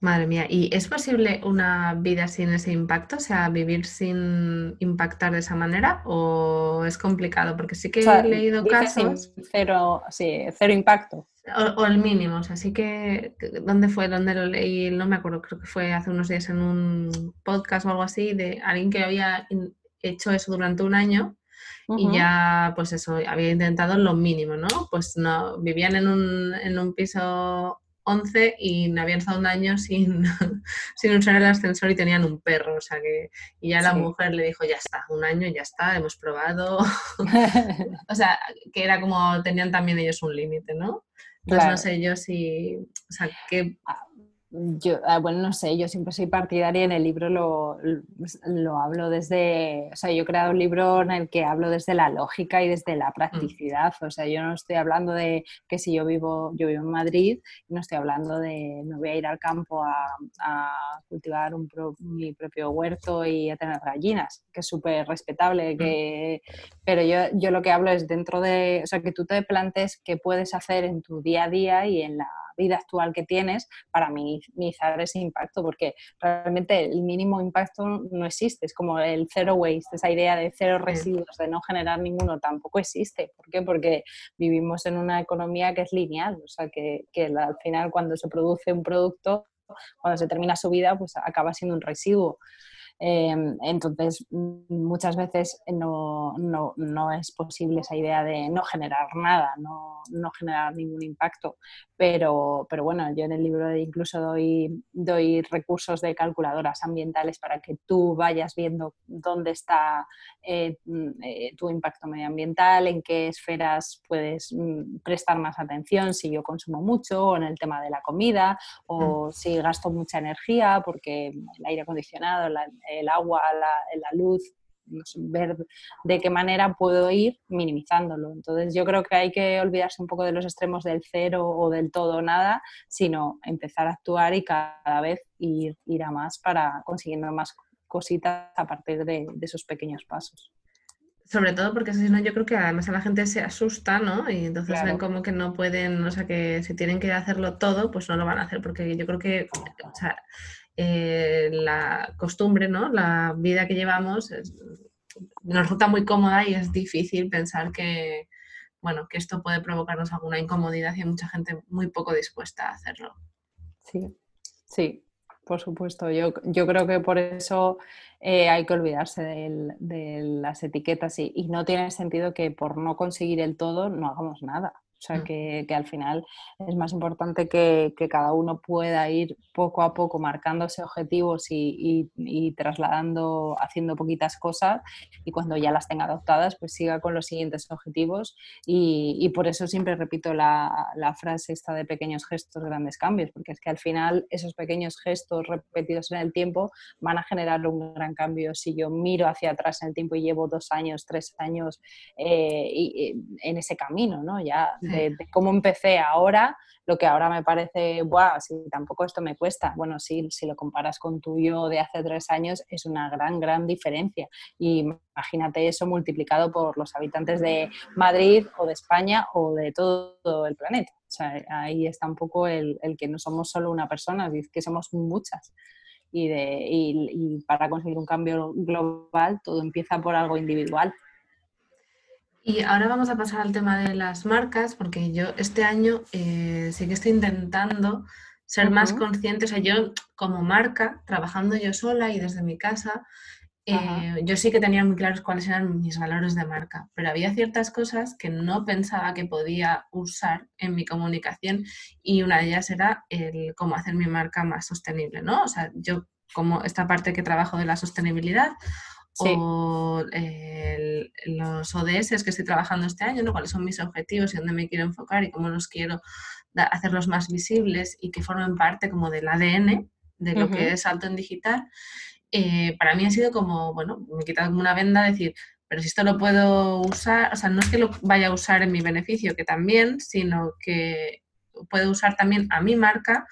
S1: Madre mía, ¿y es posible una vida sin ese impacto? O sea, vivir sin impactar de esa manera o es complicado? Porque sí que
S2: O sea,
S1: he leído casos,
S2: cero, sí, cero impacto.
S1: o, o el mínimo, o sea, sí que, ¿dónde fue? ¿Dónde lo leí? No me acuerdo, creo que fue hace unos días en un podcast o algo así, de alguien que había hecho eso durante un año y ya, pues eso, había intentado lo mínimo, ¿no? Pues no, vivían en un, en un piso 11 y no habían estado un año sin, sin usar el ascensor y tenían un perro, o sea que, y ya la
S2: Sí.
S1: mujer le dijo, ya está, un año, ya está, hemos probado, o sea, que era como, tenían también ellos un límite, ¿no? Entonces
S2: Claro.
S1: no sé yo si, o sea, que,
S2: Yo, ah, bueno, no sé, yo siempre soy partidaria, en el libro lo, lo hablo desde, o sea, yo he creado un libro en el que hablo desde la lógica y desde la practicidad, o sea, yo no estoy hablando de que si yo vivo, yo vivo en Madrid, no estoy hablando de me voy a ir al campo a, a cultivar un pro- mi propio huerto y a tener gallinas, que es súper respetable, que, pero yo, yo lo que hablo es dentro de, o sea, que tú te plantes qué puedes hacer en tu día a día y en la vida actual que tienes para minimizar ese impacto, porque realmente el mínimo impacto no existe, es como el zero waste, esa idea de cero residuos, de no generar ninguno, tampoco existe. ¿Por qué? Porque vivimos en una economía que es lineal, o sea, que, que al final cuando se produce un producto, cuando se termina su vida, pues acaba siendo un residuo. Eh, entonces, muchas veces no, no, no, es posible esa idea de no generar nada, no, no generar ningún impacto. Pero, pero, bueno, yo en el libro incluso doy, doy recursos de calculadoras ambientales para que tú vayas viendo dónde está eh, eh, tu impacto medioambiental, en qué esferas puedes mm, prestar más atención, si yo consumo mucho, o en el tema de la comida, o mm. si gasto mucha energía, porque el aire acondicionado, la, el agua, la, la luz, ver de qué manera puedo ir minimizándolo. Entonces yo creo que hay que olvidarse un poco de los extremos del cero o del todo o nada, sino empezar a actuar y cada vez ir, ir a más para consiguiendo más cositas a partir de, esos pequeños pasos.
S1: Sobre todo porque si no, yo creo que además a la gente se asusta, ¿no? Y entonces ven como que no pueden, o sea, que si tienen que hacerlo todo, pues no lo van a hacer, porque yo creo que, o sea, eh, la costumbre, ¿no? La vida que llevamos nos resulta muy cómoda y es difícil pensar que, bueno, que esto puede provocarnos alguna incomodidad y hay mucha gente muy poco dispuesta a hacerlo.
S2: Sí, sí, por supuesto. Yo, yo creo que por eso eh, hay que olvidarse de las etiquetas y, no tiene sentido que por no conseguir el todo no hagamos nada. O sea, mm. que, al final es más importante que, cada uno pueda ir poco a poco marcándose objetivos y, trasladando, haciendo poquitas cosas y cuando ya las tenga adoptadas, pues siga con los siguientes objetivos. Y, por eso siempre repito la, frase esta de pequeños gestos, grandes cambios, porque es que al final esos pequeños gestos repetidos en el tiempo van a generar un gran cambio. Si yo miro hacia atrás en el tiempo y llevo dos años, tres años eh, en ese camino, ¿no? Ya de, cómo empecé ahora, lo que ahora me parece, guau, si tampoco esto me cuesta. Bueno, sí, si lo comparas con tu yo de hace tres años, es una gran, gran diferencia. Y imagínate eso multiplicado por los habitantes de Madrid o de España o de todo el planeta. O sea, ahí está un poco el, el que no somos solo una persona, es que somos muchas. Y, de, y, y para conseguir un cambio global todo empieza por algo individual.
S1: Y ahora vamos a pasar al tema de las marcas, porque yo este año eh, sí que estoy intentando ser más consciente, o sea, yo como marca, trabajando yo sola y desde mi casa, eh, yo sí que tenía muy claros cuáles eran mis valores de marca, pero había ciertas cosas que no pensaba que podía usar en mi comunicación y una de ellas era el cómo hacer mi marca más sostenible, ¿no? O sea, yo como esta parte que trabajo de la sostenibilidad o los ODS que estoy trabajando este año, ¿no? cuáles son mis objetivos y dónde me quiero enfocar y cómo los quiero hacerlos más visibles y que formen parte como del ADN de lo que es alto en digital, eh, para mí ha sido como, bueno, me he quitado como una venda decir, pero si esto lo puedo usar, o sea, no es que lo vaya a usar en mi beneficio, que también, sino que puedo usar también a mi marca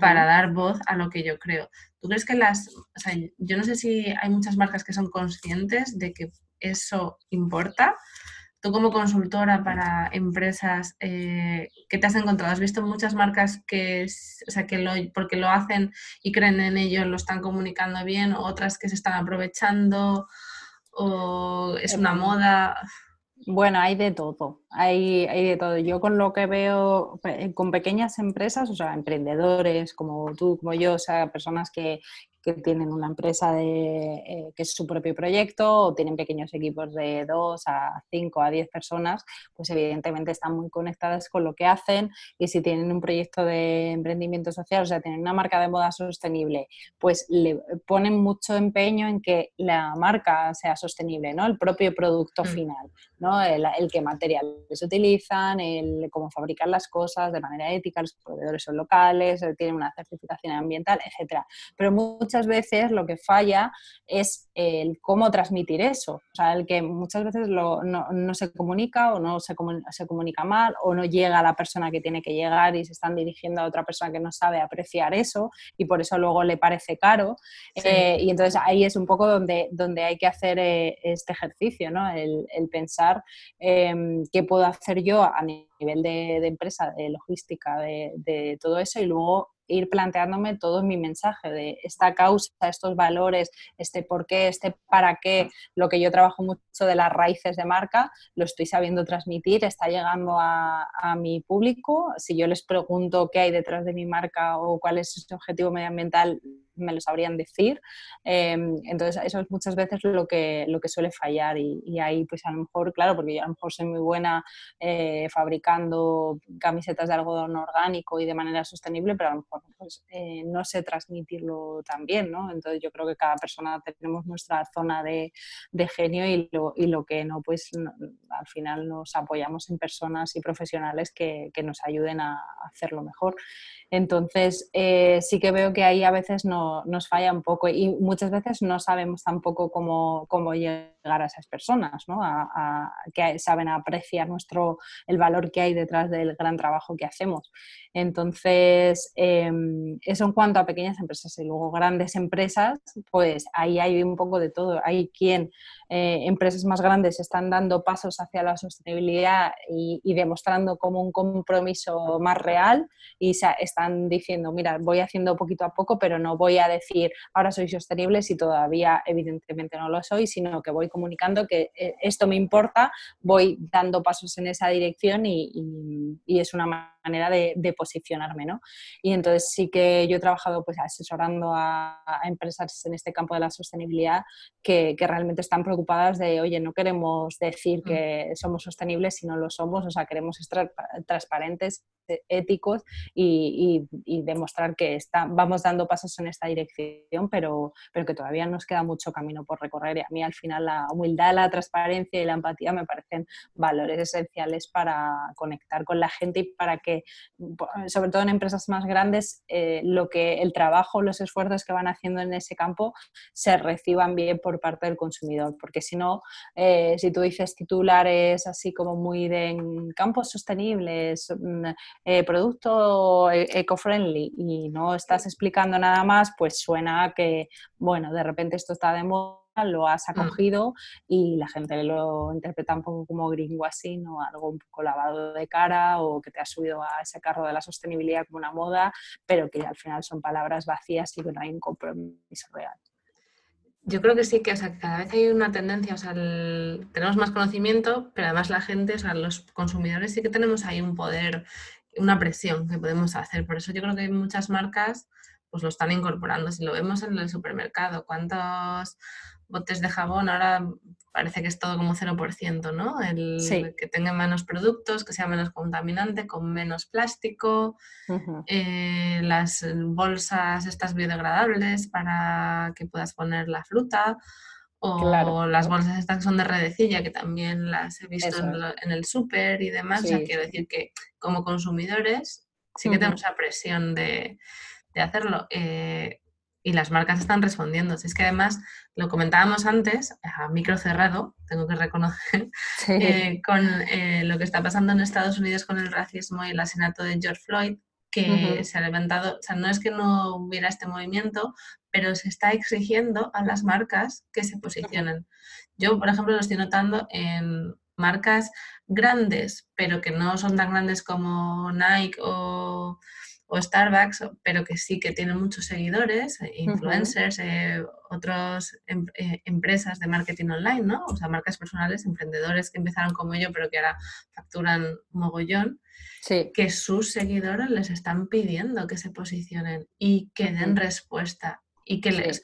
S1: para dar voz a lo que yo creo. ¿Tú crees que las, o sea, yo no sé si hay muchas marcas que son conscientes de que eso importa? Tú como consultora para empresas, eh, ¿qué te has encontrado? ¿Has visto muchas marcas que, o sea, que lo, porque lo hacen y creen en ello, lo están comunicando bien, otras que se están aprovechando, o es una em, moda?
S2: Bueno, hay de todo, hay, hay, de todo. Yo con lo que veo con pequeñas empresas, o sea, emprendedores como tú, como yo, o sea, personas que, que tienen una empresa de, eh, que es su propio proyecto o tienen pequeños equipos de 2 a 5 a 10 personas, pues evidentemente están muy conectadas con lo que hacen y si tienen un proyecto de emprendimiento social, o sea, tienen una marca de moda sostenible, pues le ponen mucho empeño en que la marca sea sostenible, ¿no? El propio producto mm. final, ¿no? El, el qué materiales utilizan, el cómo fabricar las cosas de manera ética, los proveedores son locales, tienen una certificación ambiental, etcétera. Pero muchas veces lo que falla es el cómo transmitir eso. O sea, el que muchas veces no, se comunica o no se, se, comunica mal o no llega a la persona que tiene que llegar y se están dirigiendo a otra persona que no sabe apreciar eso y por eso luego le parece caro. Eh, y entonces ahí es un poco donde, donde hay que hacer eh, este ejercicio, ¿no? el, pensar em, qué puedo hacer yo a nivel de, empresa, de logística, de, de todo eso y luego ir planteándome todo mi mensaje de esta causa, estos valores, este por qué, este para qué, lo que yo trabajo mucho de las raíces de marca, lo estoy sabiendo transmitir, está llegando a, a mi público. Si yo les pregunto qué hay detrás de mi marca o cuál es su objetivo medioambiental, me lo sabrían decir. Em, entonces, eso es muchas veces lo que, lo que suele fallar y, ahí, pues a lo mejor, claro, porque yo a lo mejor soy muy buena eh, fabricando camisetas de algodón orgánico y de manera sostenible, pero a lo mejor pues, eh, no sé transmitirlo tan bien, ¿no? Entonces, yo creo que cada persona tenemos nuestra zona de, de genio y lo, y lo, que no, pues al final nos apoyamos en personas y profesionales que, que nos ayuden a hacerlo mejor. Entonces, eh, sí que veo que ahí a veces no no, nos falla un poco y muchas veces no sabemos tampoco cómo, cómo a esas personas, ¿no? A, que saben apreciar nuestro, el valor que hay detrás del gran trabajo que hacemos. Entonces, em, eso en cuanto a pequeñas empresas y luego grandes empresas, pues ahí hay un poco de todo. Hay quien, eh, empresas más grandes están dando pasos hacia la sostenibilidad y, demostrando como un compromiso más real y están diciendo, mira, voy haciendo poquito a poco, pero no voy a decir, ahora soy sostenible si todavía evidentemente no lo soy, sino que voy comunicando que eh, esto me importa, voy dando pasos en esa dirección y, y es una manera de, posicionarme, ¿no? Y entonces sí que yo he trabajado pues asesorando a, empresas en este campo de la sostenibilidad que, realmente están preocupadas de, oye, no queremos decir mm. que somos sostenibles si no lo somos, o sea, queremos estar transparentes, e, éticos y, demostrar que está, vamos dando pasos en esta dirección, pero, pero que todavía nos queda mucho camino por recorrer y a mí al final la humildad, la transparencia y la empatía me parecen valores esenciales para conectar con la gente y para que sobre todo en empresas más grandes, eh, lo que el trabajo, los esfuerzos que van haciendo en ese campo se reciban bien por parte del consumidor, porque si no, eh, si tú dices titulares así como muy de campos sostenibles, mm, eh, producto e-, eco-friendly y no estás explicando nada más, pues suena que, bueno, de repente esto está de moda lo has mm. acogido y la gente lo interpreta un poco como gringo así, ¿no? Algo un poco lavado de cara o que te has subido a ese carro de la sostenibilidad como una moda, pero que al final son palabras vacías y que no hay un compromiso real.
S1: Yo creo que sí, que cada vez hay una tendencia, o sea, tenemos más conocimiento, pero además la gente, o sea, los consumidores sí que tenemos ahí un poder, una presión que podemos hacer. Por eso yo creo que hay muchas marcas pues lo están incorporando. Si lo vemos en el supermercado, ¿cuántos botes de jabón, ahora parece que es todo como 0%, ¿no? El que tenga menos productos, que sea menos contaminante, con menos plástico, eh, las bolsas estas biodegradables para que puedas poner la fruta, o las bolsas estas que son de redecilla, que también las he visto en, el súper y demás. O sea, quiero decir que como consumidores sí que tenemos esa presión de, de hacerlo. Eh, y las marcas están respondiendo. Si es que además, lo comentábamos antes, a micro cerrado, tengo que reconocer, eh, con eh, lo que está pasando en Estados Unidos con el racismo y el asesinato de George Floyd, que se ha levantado, o sea, no es que no hubiera este movimiento, pero se está exigiendo a las marcas que se posicionen. Yo, por ejemplo, lo estoy notando en marcas grandes, pero que no son tan grandes como Nike o o Starbucks, pero que sí que tienen muchos seguidores, eh, influencers, eh, otras em, eh, empresas de marketing online, ¿no? O sea, marcas personales, emprendedores que empezaron como yo, pero que ahora facturan mogollón, que sus seguidores les están pidiendo que se posicionen y que den respuesta y que les...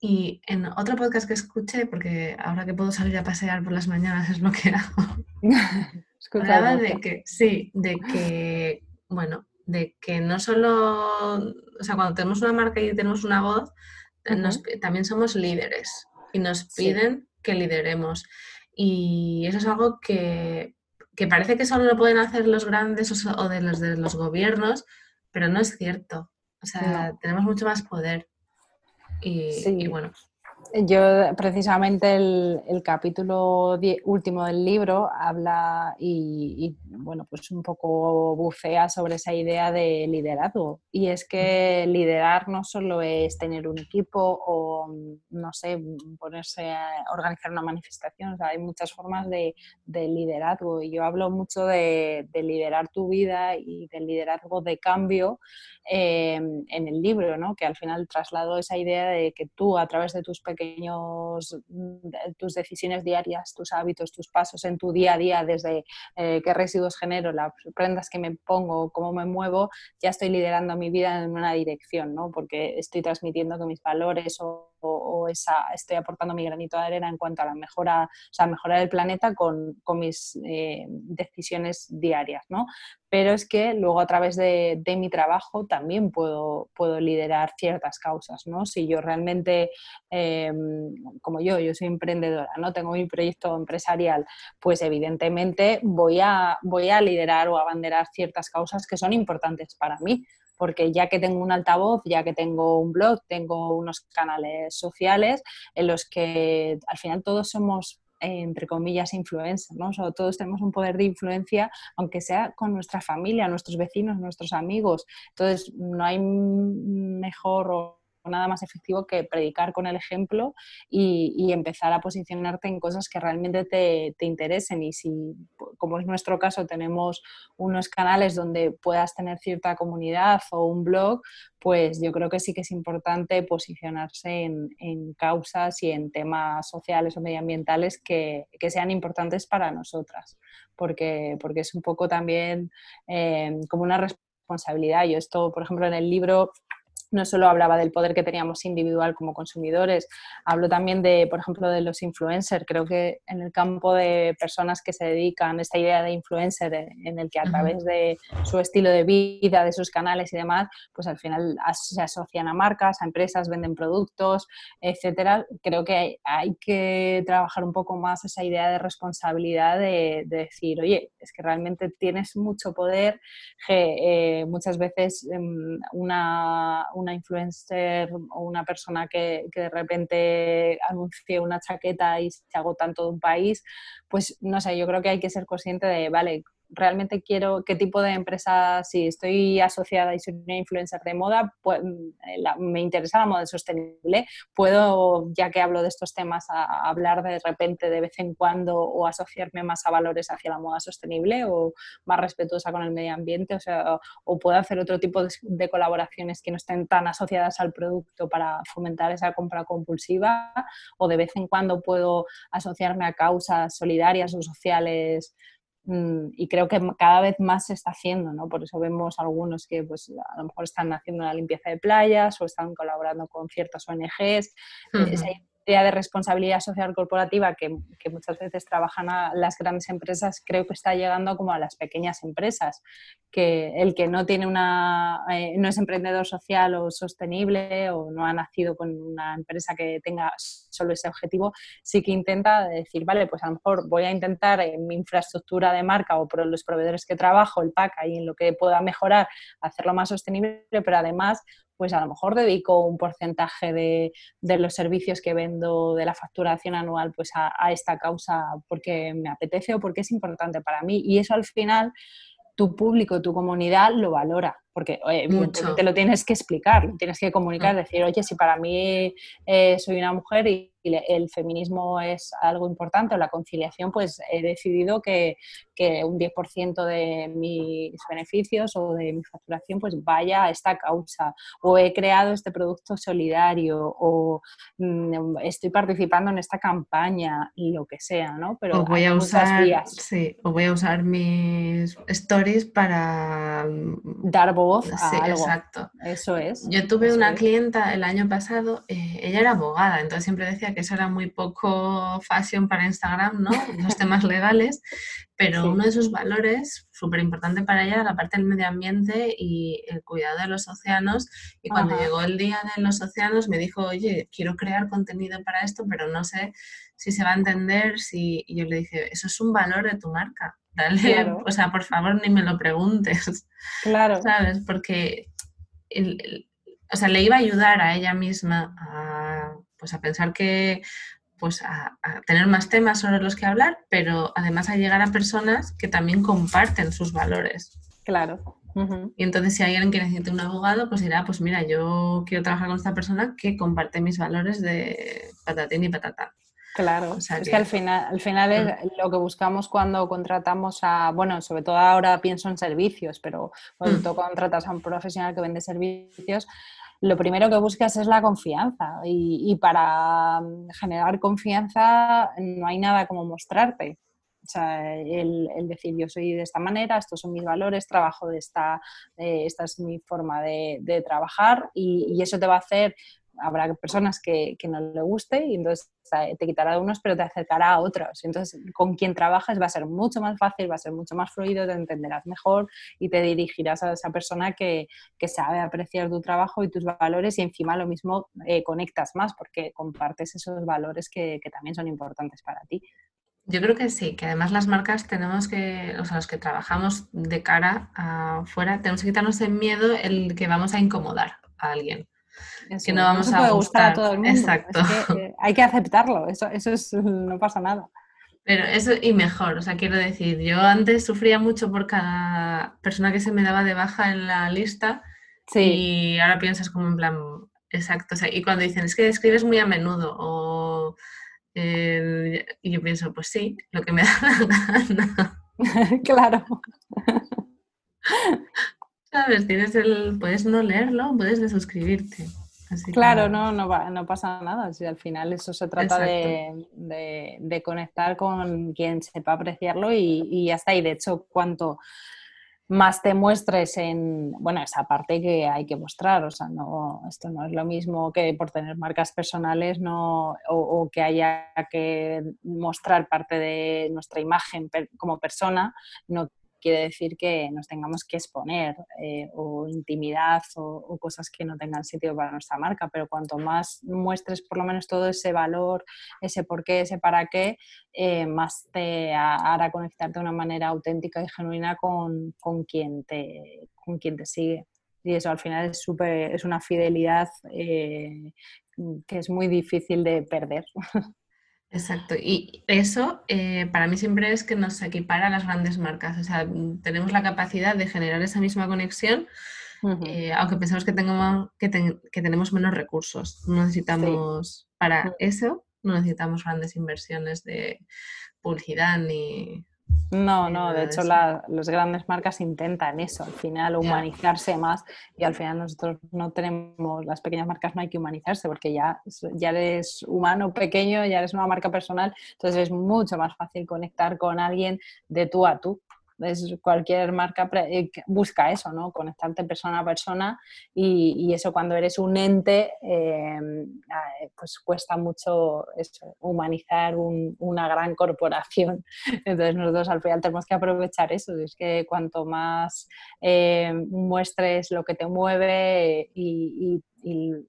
S1: Y en otro podcast que escuché, porque ahora que puedo salir a pasear por las mañanas es lo que hago, hablaba de que, sí, de que, bueno, de que no solo, o sea, cuando tenemos una marca y tenemos una voz, también somos líderes y nos piden que lideremos. Y eso es algo que, parece que solo lo pueden hacer los grandes o, de los de los gobiernos, pero no es cierto. O sea, tenemos mucho más poder. Y, y bueno,
S2: yo, precisamente, el, capítulo último del libro habla y, bueno, pues un poco bucea sobre esa idea de liderazgo. Y es que liderar no solo es tener un equipo o, no sé, ponerse a organizar una manifestación, hay muchas formas de, liderazgo. Y yo hablo mucho de, liderar tu vida y del liderazgo de cambio eh, en el libro, ¿no? que al final traslado esa idea de que tú, a través de tus pequeños pequeños, mm, tus decisiones diarias, tus hábitos, tus pasos en tu día a día, desde eh, qué residuos genero, las prendas que me pongo, cómo me muevo, ya estoy liderando mi vida en una dirección, ¿no? Porque estoy transmitiendo que mis valores o, esa, estoy aportando mi granito de arena en cuanto a la mejora, o sea, mejorar el planeta con, con mis eh, decisiones diarias, ¿no? pero es que luego a través de, mi trabajo también puedo, puedo, liderar ciertas causas, ¿no? Si yo realmente, em, como yo, yo soy emprendedora, ¿no? Tengo mi proyecto empresarial, pues evidentemente voy a, voy a liderar o abanderar ciertas causas que son importantes para mí, porque ya que tengo un altavoz, ya que tengo un blog, tengo unos canales sociales en los que al final todos somos entre comillas, influencers, ¿no? todos tenemos un poder de influencia, aunque sea con nuestra familia, nuestros vecinos, nuestros amigos. Entonces, no hay mejor nada más efectivo que predicar con el ejemplo y, empezar a posicionarte en cosas que realmente te, te, interesen. Y si, como es nuestro caso, tenemos unos canales donde puedas tener cierta comunidad o un blog, pues yo creo que sí que es importante posicionarse en, causas y en temas sociales o medioambientales que, que, sean importantes para nosotras, porque, porque es un poco también eh, como una responsabilidad. Yo esto, por ejemplo, en el libro no solo hablaba del poder que teníamos individual como consumidores, hablo también de, por ejemplo, de los influencers. Creo que en el campo de personas que se dedican a esta idea de influencer, en el que a través de su estilo de vida, de sus canales y demás, pues al final se asocian a marcas, a empresas, venden productos, etcétera. Creo que hay, que trabajar un poco más esa idea de responsabilidad de, decir, oye, es que realmente tienes mucho poder, que eh, muchas veces em, una una influencer o una persona que, que, de repente anuncie una chaqueta y se agota en todo un país, pues no sé, yo creo que hay que ser consciente de, vale, realmente quiero, qué tipo de empresa, si estoy asociada y soy una influencer de moda, pues, me interesa la moda sostenible, puedo, ya que hablo de estos temas, hablar de repente de vez en cuando o asociarme más a valores hacia la moda sostenible o más respetuosa con el medio ambiente, o sea, o puedo hacer otro tipo de, de colaboraciones que no estén tan asociadas al producto para fomentar esa compra compulsiva, o de vez en cuando puedo asociarme a causas solidarias o sociales y creo que cada vez más se está haciendo, ¿no? Por eso vemos algunos que pues, a lo mejor están haciendo la limpieza de playas o están colaborando con ciertas ONGs de responsabilidad social corporativa que, muchas veces trabajan las grandes empresas, creo que está llegando como a las pequeñas empresas, que el que no tiene una, eh, no es emprendedor social o sostenible o no ha nacido con una empresa que tenga solo ese objetivo, sí que intenta decir, vale, pues a lo mejor voy a intentar en mi infraestructura de marca o por los proveedores que trabajo, el PAC, ahí en lo que pueda mejorar, hacerlo más sostenible, pero además pues a lo mejor dedico un porcentaje de, los servicios que vendo de la facturación anual pues a, a, esta causa porque me apetece o porque es importante para mí. Y eso al final tu público, tu comunidad lo valora porque te lo tienes que explicar, tienes que comunicar, mm. decir, oye, si para mí eh, soy una mujer y, el feminismo es algo importante o la conciliación, pues he decidido que, que un 10% de mis beneficios o de mi facturación pues vaya a esta causa o he creado este producto solidario o mm, estoy participando en esta campaña lo que sea, ¿no?
S1: Pero o voy a usar, Sí, o voy a usar mis stories para
S2: dar voz
S1: sí, Exacto.
S2: Eso es.
S1: Yo tuve una clienta el año pasado, eh, ella era abogada, entonces siempre decía que eso era muy poco fashion para Instagram, ¿no? Los temas legales, pero uno de sus valores, súper importante para ella, la parte del medio ambiente y el cuidado de los océanos. Y cuando llegó el día de los océanos me dijo, oye, quiero crear contenido para esto, pero no sé si se va a entender, si... Y yo le dije, eso es un valor de tu marca dale, o sea, por favor, ni me lo preguntes.
S2: Claro.
S1: ¿Sabes? Porque, o sea, le iba a ayudar a ella misma a, pues a pensar que, pues a, tener más temas sobre los que hablar, pero además a llegar a personas que también comparten sus valores.
S2: Claro.
S1: Y entonces si alguien que necesite un abogado, pues dirá, pues mira, yo quiero trabajar con esta persona que comparte mis valores de patatín y patata.
S2: Claro, es que, al final, al final es mm. lo que buscamos cuando contratamos a, bueno, sobre todo ahora pienso en servicios, pero cuando mm. tú contratas a un profesional que vende servicios, lo primero que buscas es la confianza y, para mm, generar confianza no hay nada como mostrarte. O sea, el, decir yo soy de esta manera, estos son mis valores, trabajo de esta, esta es mi forma de, trabajar y, y, eso te va a hacer habrá personas que, que, no le guste y entonces te quitará de unos, pero te acercará a otros. Entonces, con quien trabajas va a ser mucho más fácil, va a ser mucho más fluido, te entenderás mejor y te dirigirás a esa persona que, que sabe apreciar tu trabajo y tus valores y encima lo mismo eh, conectas más porque compartes esos valores que, que también son importantes para ti.
S1: Yo creo que sí, que además las marcas tenemos que, o sea, los que trabajamos de cara afuera, tenemos que quitarnos el miedo el que vamos a incomodar a alguien. Que no vamos a
S2: gustar a todo el mundo. Exacto. Eh, hay que aceptarlo, eso, eso es, no pasa nada.
S1: Pero eso y mejor, o sea, quiero decir, yo antes sufría mucho por cada persona que se me daba de baja en la lista sí. y ahora piensas como en plan, exacto, o sea, y cuando dicen es que escribes muy a menudo o eh, y yo pienso, pues sí, lo que me da la gana.
S2: claro.
S1: ¿Sabes? Tienes el, puedes no leerlo, puedes desuscribirte.
S2: claro, no, no, no, pasa nada. Si al final eso se trata de, de, conectar con quien sepa apreciarlo y, y ya está. Y de hecho, cuanto más te muestres en, bueno, esa parte que hay que mostrar, o sea, no, esto no es lo mismo que por tener marcas personales no, o, que haya que mostrar parte de nuestra imagen como persona, no quiere decir que nos tengamos que exponer eh, o intimidad o, cosas que no tengan sentido para nuestra marca, pero cuanto más muestres por lo menos todo ese valor, ese por qué, ese para qué, eh, más te hará conectarte de una manera auténtica y genuina con, con, quien, te, con quien te sigue. Y eso al final es, super, es una fidelidad eh, que es muy difícil de perder.
S1: Exacto, y eso eh, para mí siempre es que nos equipara a las grandes marcas, o sea, tenemos la capacidad de generar esa misma conexión, eh, aunque pensamos que, tengamos, que, tenemos menos recursos, no necesitamos para mm. eso, no necesitamos grandes inversiones de publicidad ni,
S2: no, no, de hecho las grandes marcas intentan eso, al final humanizarse más y al final nosotros no tenemos, las pequeñas marcas no hay que humanizarse porque ya, ya eres humano pequeño, ya eres una marca personal, entonces es mucho más fácil conectar con alguien de tú a tú cualquier marca eh, busca eso, ¿no? Conectarte persona a persona y, eso cuando eres un ente, em, pues cuesta mucho humanizar una gran corporación. Entonces nosotros al final tenemos que aprovechar eso, es que cuanto más em, muestres lo que te mueve y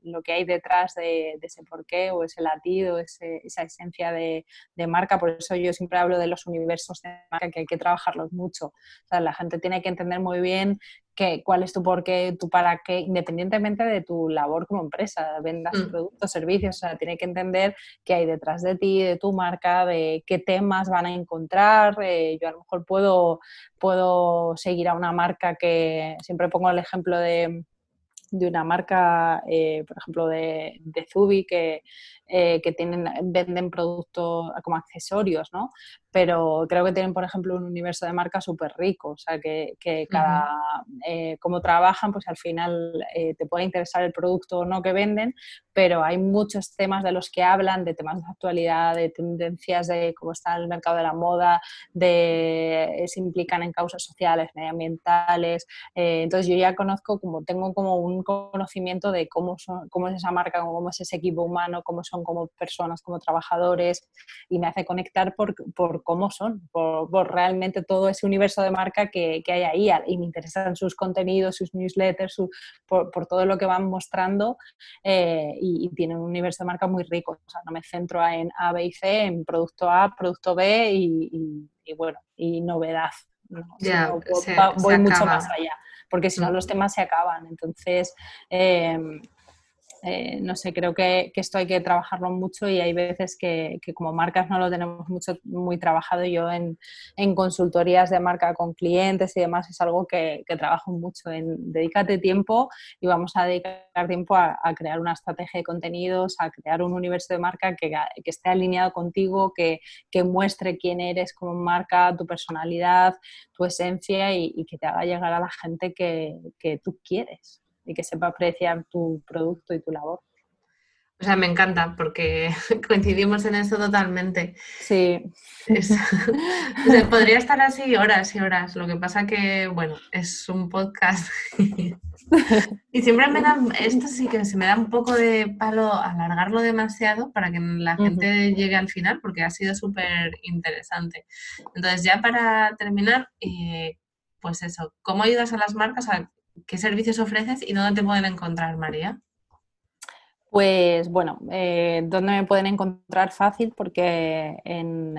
S2: lo que hay detrás de, ese porqué o ese latido, esa esencia de, marca. Por eso yo siempre hablo de los universos de marca que hay que trabajarlos mucho. la gente tiene que entender muy bien que, cuál es tu porqué, tu para qué, independientemente de tu labor como empresa, vendas mm. productos, servicios, o sea, tiene que entender qué hay detrás de ti, de tu marca, de qué temas van a encontrar. Eh, yo a lo mejor puedo, puedo seguir a una marca que siempre pongo el ejemplo de de una marca, eh, por ejemplo, de, de Zubi, que, eh, que tienen, venden productos como accesorios, ¿no? Pero creo que tienen, por ejemplo, un universo de marca súper rico, o sea, que, que cada, eh, como trabajan, pues al final te puede interesar el producto o no que venden, pero hay muchos temas de los que hablan, de temas de actualidad, de tendencias de cómo está el mercado de la moda, de se implican en causas sociales, medioambientales. entonces yo ya conozco, como tengo como un conocimiento de cómo, son, cómo es esa marca, cómo es ese equipo humano, cómo son como personas, como trabajadores, y me hace conectar por, por cómo son, por, realmente todo ese universo de marca que, que, hay ahí, y me interesan sus contenidos, sus newsletters, por, por, todo lo que van mostrando, eh, y, tienen un universo de marca muy rico, o sea, no me centro en A, B y C, en producto A, producto B y, y, bueno, y novedad. voy mucho más allá porque si no los temas se acaban. Entonces, em, eh, no sé, creo que, esto hay que trabajarlo mucho y hay veces que, como marcas no lo tenemos mucho, muy trabajado. Yo en, consultorías de marca con clientes y demás es algo que, trabajo mucho en dedícate tiempo y vamos a dedicar tiempo a, crear una estrategia de contenidos, a crear un universo de marca que, esté alineado contigo, que, muestre quién eres como marca, tu personalidad, tu esencia y, y que te haga llegar a la gente que tú quieres y que sepa apreciar tu producto y tu labor.
S1: O sea, me encanta porque coincidimos en eso totalmente.
S2: Sí.
S1: podría estar así horas y horas. Lo que pasa que, bueno, es un podcast y siempre me da, esto sí que se me da un poco de palo alargarlo demasiado para que la gente llegue al final porque ha sido súper interesante. Entonces, ya para terminar, eh, pues eso, ¿cómo ayudas a las marcas a ¿Qué servicios ofreces y dónde te pueden encontrar, María?
S2: Pues bueno, eh, ¿dónde me pueden encontrar fácil? Porque en,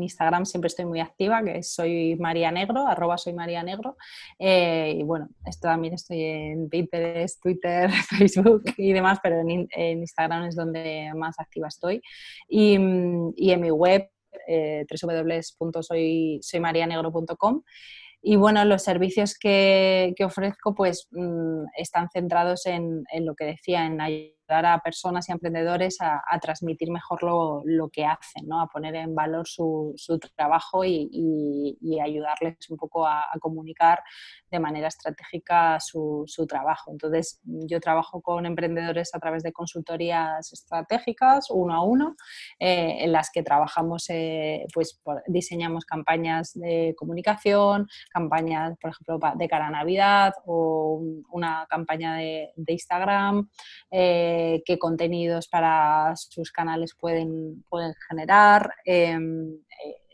S2: Instagram siempre estoy muy activa, que soy María Negro, arroba soy María Negro. Eh, y bueno, esto también estoy en Pinterest, Twitter, Facebook y demás, pero en, Instagram es donde más activa estoy. Y, en mi web, eh, www.soymarianegro.com. Y bueno, los servicios que, ofrezco pues mm, están centrados en, en, lo que decía, en ayudar a personas y emprendedores a, transmitir mejor lo, que hacen, ¿no? a poner en valor su, trabajo y, ayudarles un poco a, comunicar de manera estratégica su, trabajo. Entonces, yo trabajo con emprendedores a través de consultorías estratégicas, uno a uno, eh, en las que trabajamos, eh, pues diseñamos campañas de comunicación, campañas, por ejemplo, de cara a Navidad o una campaña de, Instagram. Eh, qué contenidos para sus canales pueden, pueden generar, em,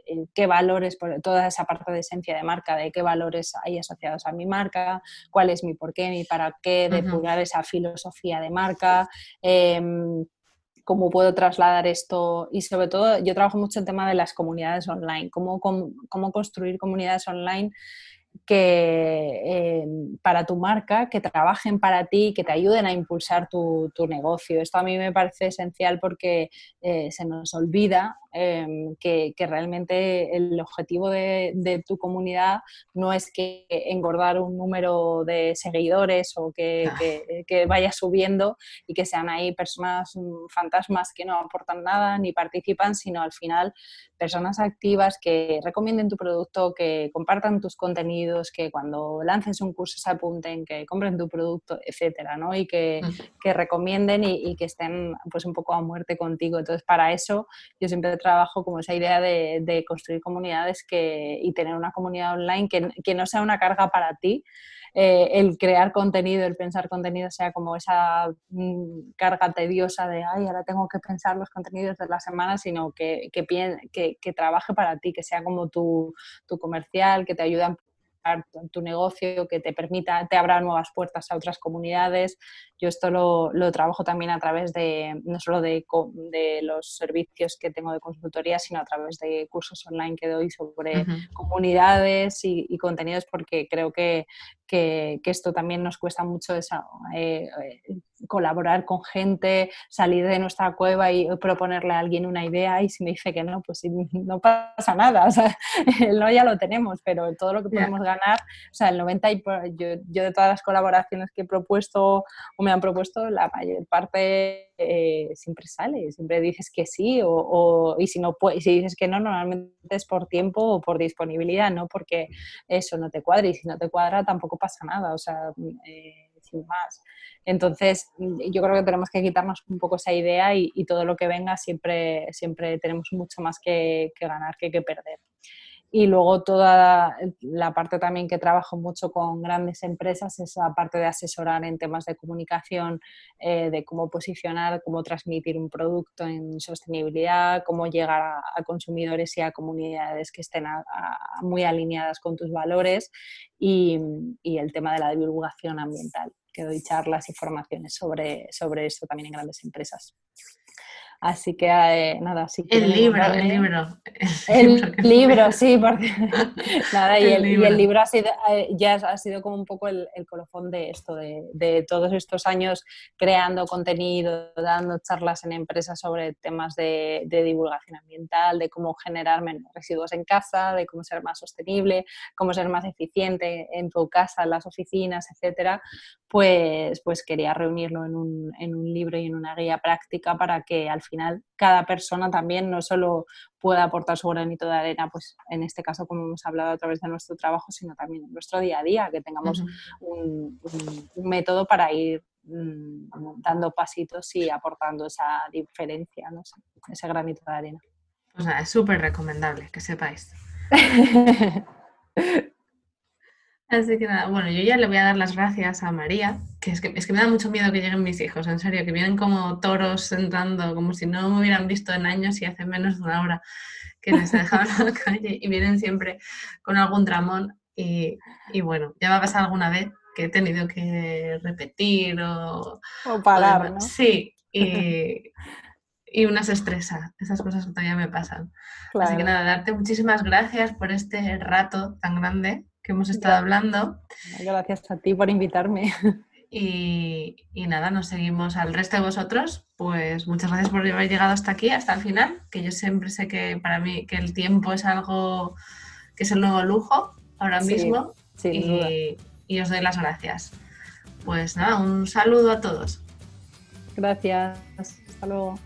S2: eh, qué valores, toda esa parte de esencia de marca, de qué valores hay asociados a mi marca, cuál es mi porqué, mi para qué, depurar esa filosofía de marca. Em, cómo puedo trasladar esto y sobre todo yo trabajo mucho el tema de las comunidades online, cómo, cómo construir comunidades online que eh, para tu marca, que trabajen para ti, que te ayuden a impulsar tu, negocio. Esto a mí me parece esencial porque eh, se nos olvida Em, que, realmente el objetivo de, tu comunidad no es que engordar un número de seguidores o que, ah. vaya subiendo y que sean ahí personas mm, fantasmas que no aportan nada ni participan, sino al final personas activas que recomienden tu producto, que compartan tus contenidos, que cuando lances un curso se apunten, que compren tu producto, etcétera, ¿no? Y que, recomienden y, y, que estén pues un poco a muerte contigo. Entonces, para eso yo siempre trabajo como esa idea de, construir comunidades que, y tener una comunidad online que, que no sea una carga para ti, eh, el crear contenido, el pensar contenido sea como esa mm, carga tediosa de, ay, ahora tengo que pensar los contenidos de la semana, sino que, que, que trabaje para ti, que sea como tu, tu comercial, que te ayude a tu negocio, que te permita, te abra nuevas puertas a otras comunidades. Yo esto lo, lo trabajo también a través de, no solo de, de, los servicios que tengo de consultoría, sino a través de cursos online que doy sobre comunidades y, contenidos, porque creo que, que, esto también nos cuesta mucho esa, eh, eh, colaborar con gente, salir de nuestra cueva y proponerle a alguien una idea y si me dice que no, pues no pasa nada, o sea, el no ya lo tenemos, pero todo lo que podemos ganar, o sea, el 90 y yo, yo de todas las colaboraciones que he propuesto o me han propuesto, la mayor parte eh, siempre sale, siempre dices que sí o, y si no si dices que no, normalmente es por tiempo o por disponibilidad, no porque eso no te cuadre y si no te cuadra tampoco pasa nada, o sea, eh, sin más. Entonces, yo creo que tenemos que quitarnos un poco esa idea y, todo lo que venga siempre, siempre tenemos mucho más que, que ganar que que perder. Y luego toda la parte también que trabajo mucho con grandes empresas es la parte de asesorar en temas de comunicación, eh, de cómo posicionar, cómo transmitir un producto en sostenibilidad, cómo llegar a, consumidores y a comunidades que estén muy alineadas con tus valores y, el tema de la divulgación ambiental, que doy charlas y formaciones sobre, sobre esto también en grandes empresas. Así que eh, nada, sí.
S1: El libro, el libro,
S2: el libro. sí, porque nada, y, el, libro. ha sido, eh, ya ha sido como un poco el, colofón de esto, de, todos estos años creando contenido, dando charlas en empresas sobre temas de, divulgación ambiental, de cómo generar menos residuos en casa, de cómo ser más sostenible, cómo ser más eficiente en tu casa, en las oficinas, etcétera, pues, pues quería reunirlo en un, en un libro y en una guía práctica para que al final cada persona también no solo pueda aportar su granito de arena, pues en este caso como hemos hablado a través de nuestro trabajo, sino también en nuestro día a día, que tengamos un, método para ir mm, dando pasitos y aportando esa diferencia, ¿no? ese granito de arena.
S1: O sea, es súper recomendable que sepáis. Así que nada, bueno, yo ya le voy a dar las gracias a María, que es que, es que me da mucho miedo que lleguen mis hijos, en serio, que vienen como toros entrando, como si no me hubieran visto en años y hace menos de una hora que les he dejado en la calle y vienen siempre con algún tramón y, y bueno, ya me ha pasado alguna vez que he tenido que repetir o...
S2: O parar, ¿no?
S1: Sí, y, y una se estresa. Esas cosas que todavía me pasan. Así que nada, darte muchísimas gracias por este rato tan grande que hemos estado hablando.
S2: Gracias a ti por invitarme.
S1: Y, nada, nos seguimos al resto de vosotros. Pues muchas gracias por haber llegado hasta aquí, hasta el final, que yo siempre sé que para mí que el tiempo es algo que es el nuevo lujo ahora mismo. y, y os doy las gracias. Pues nada, un saludo a todos.
S2: Gracias. Hasta luego.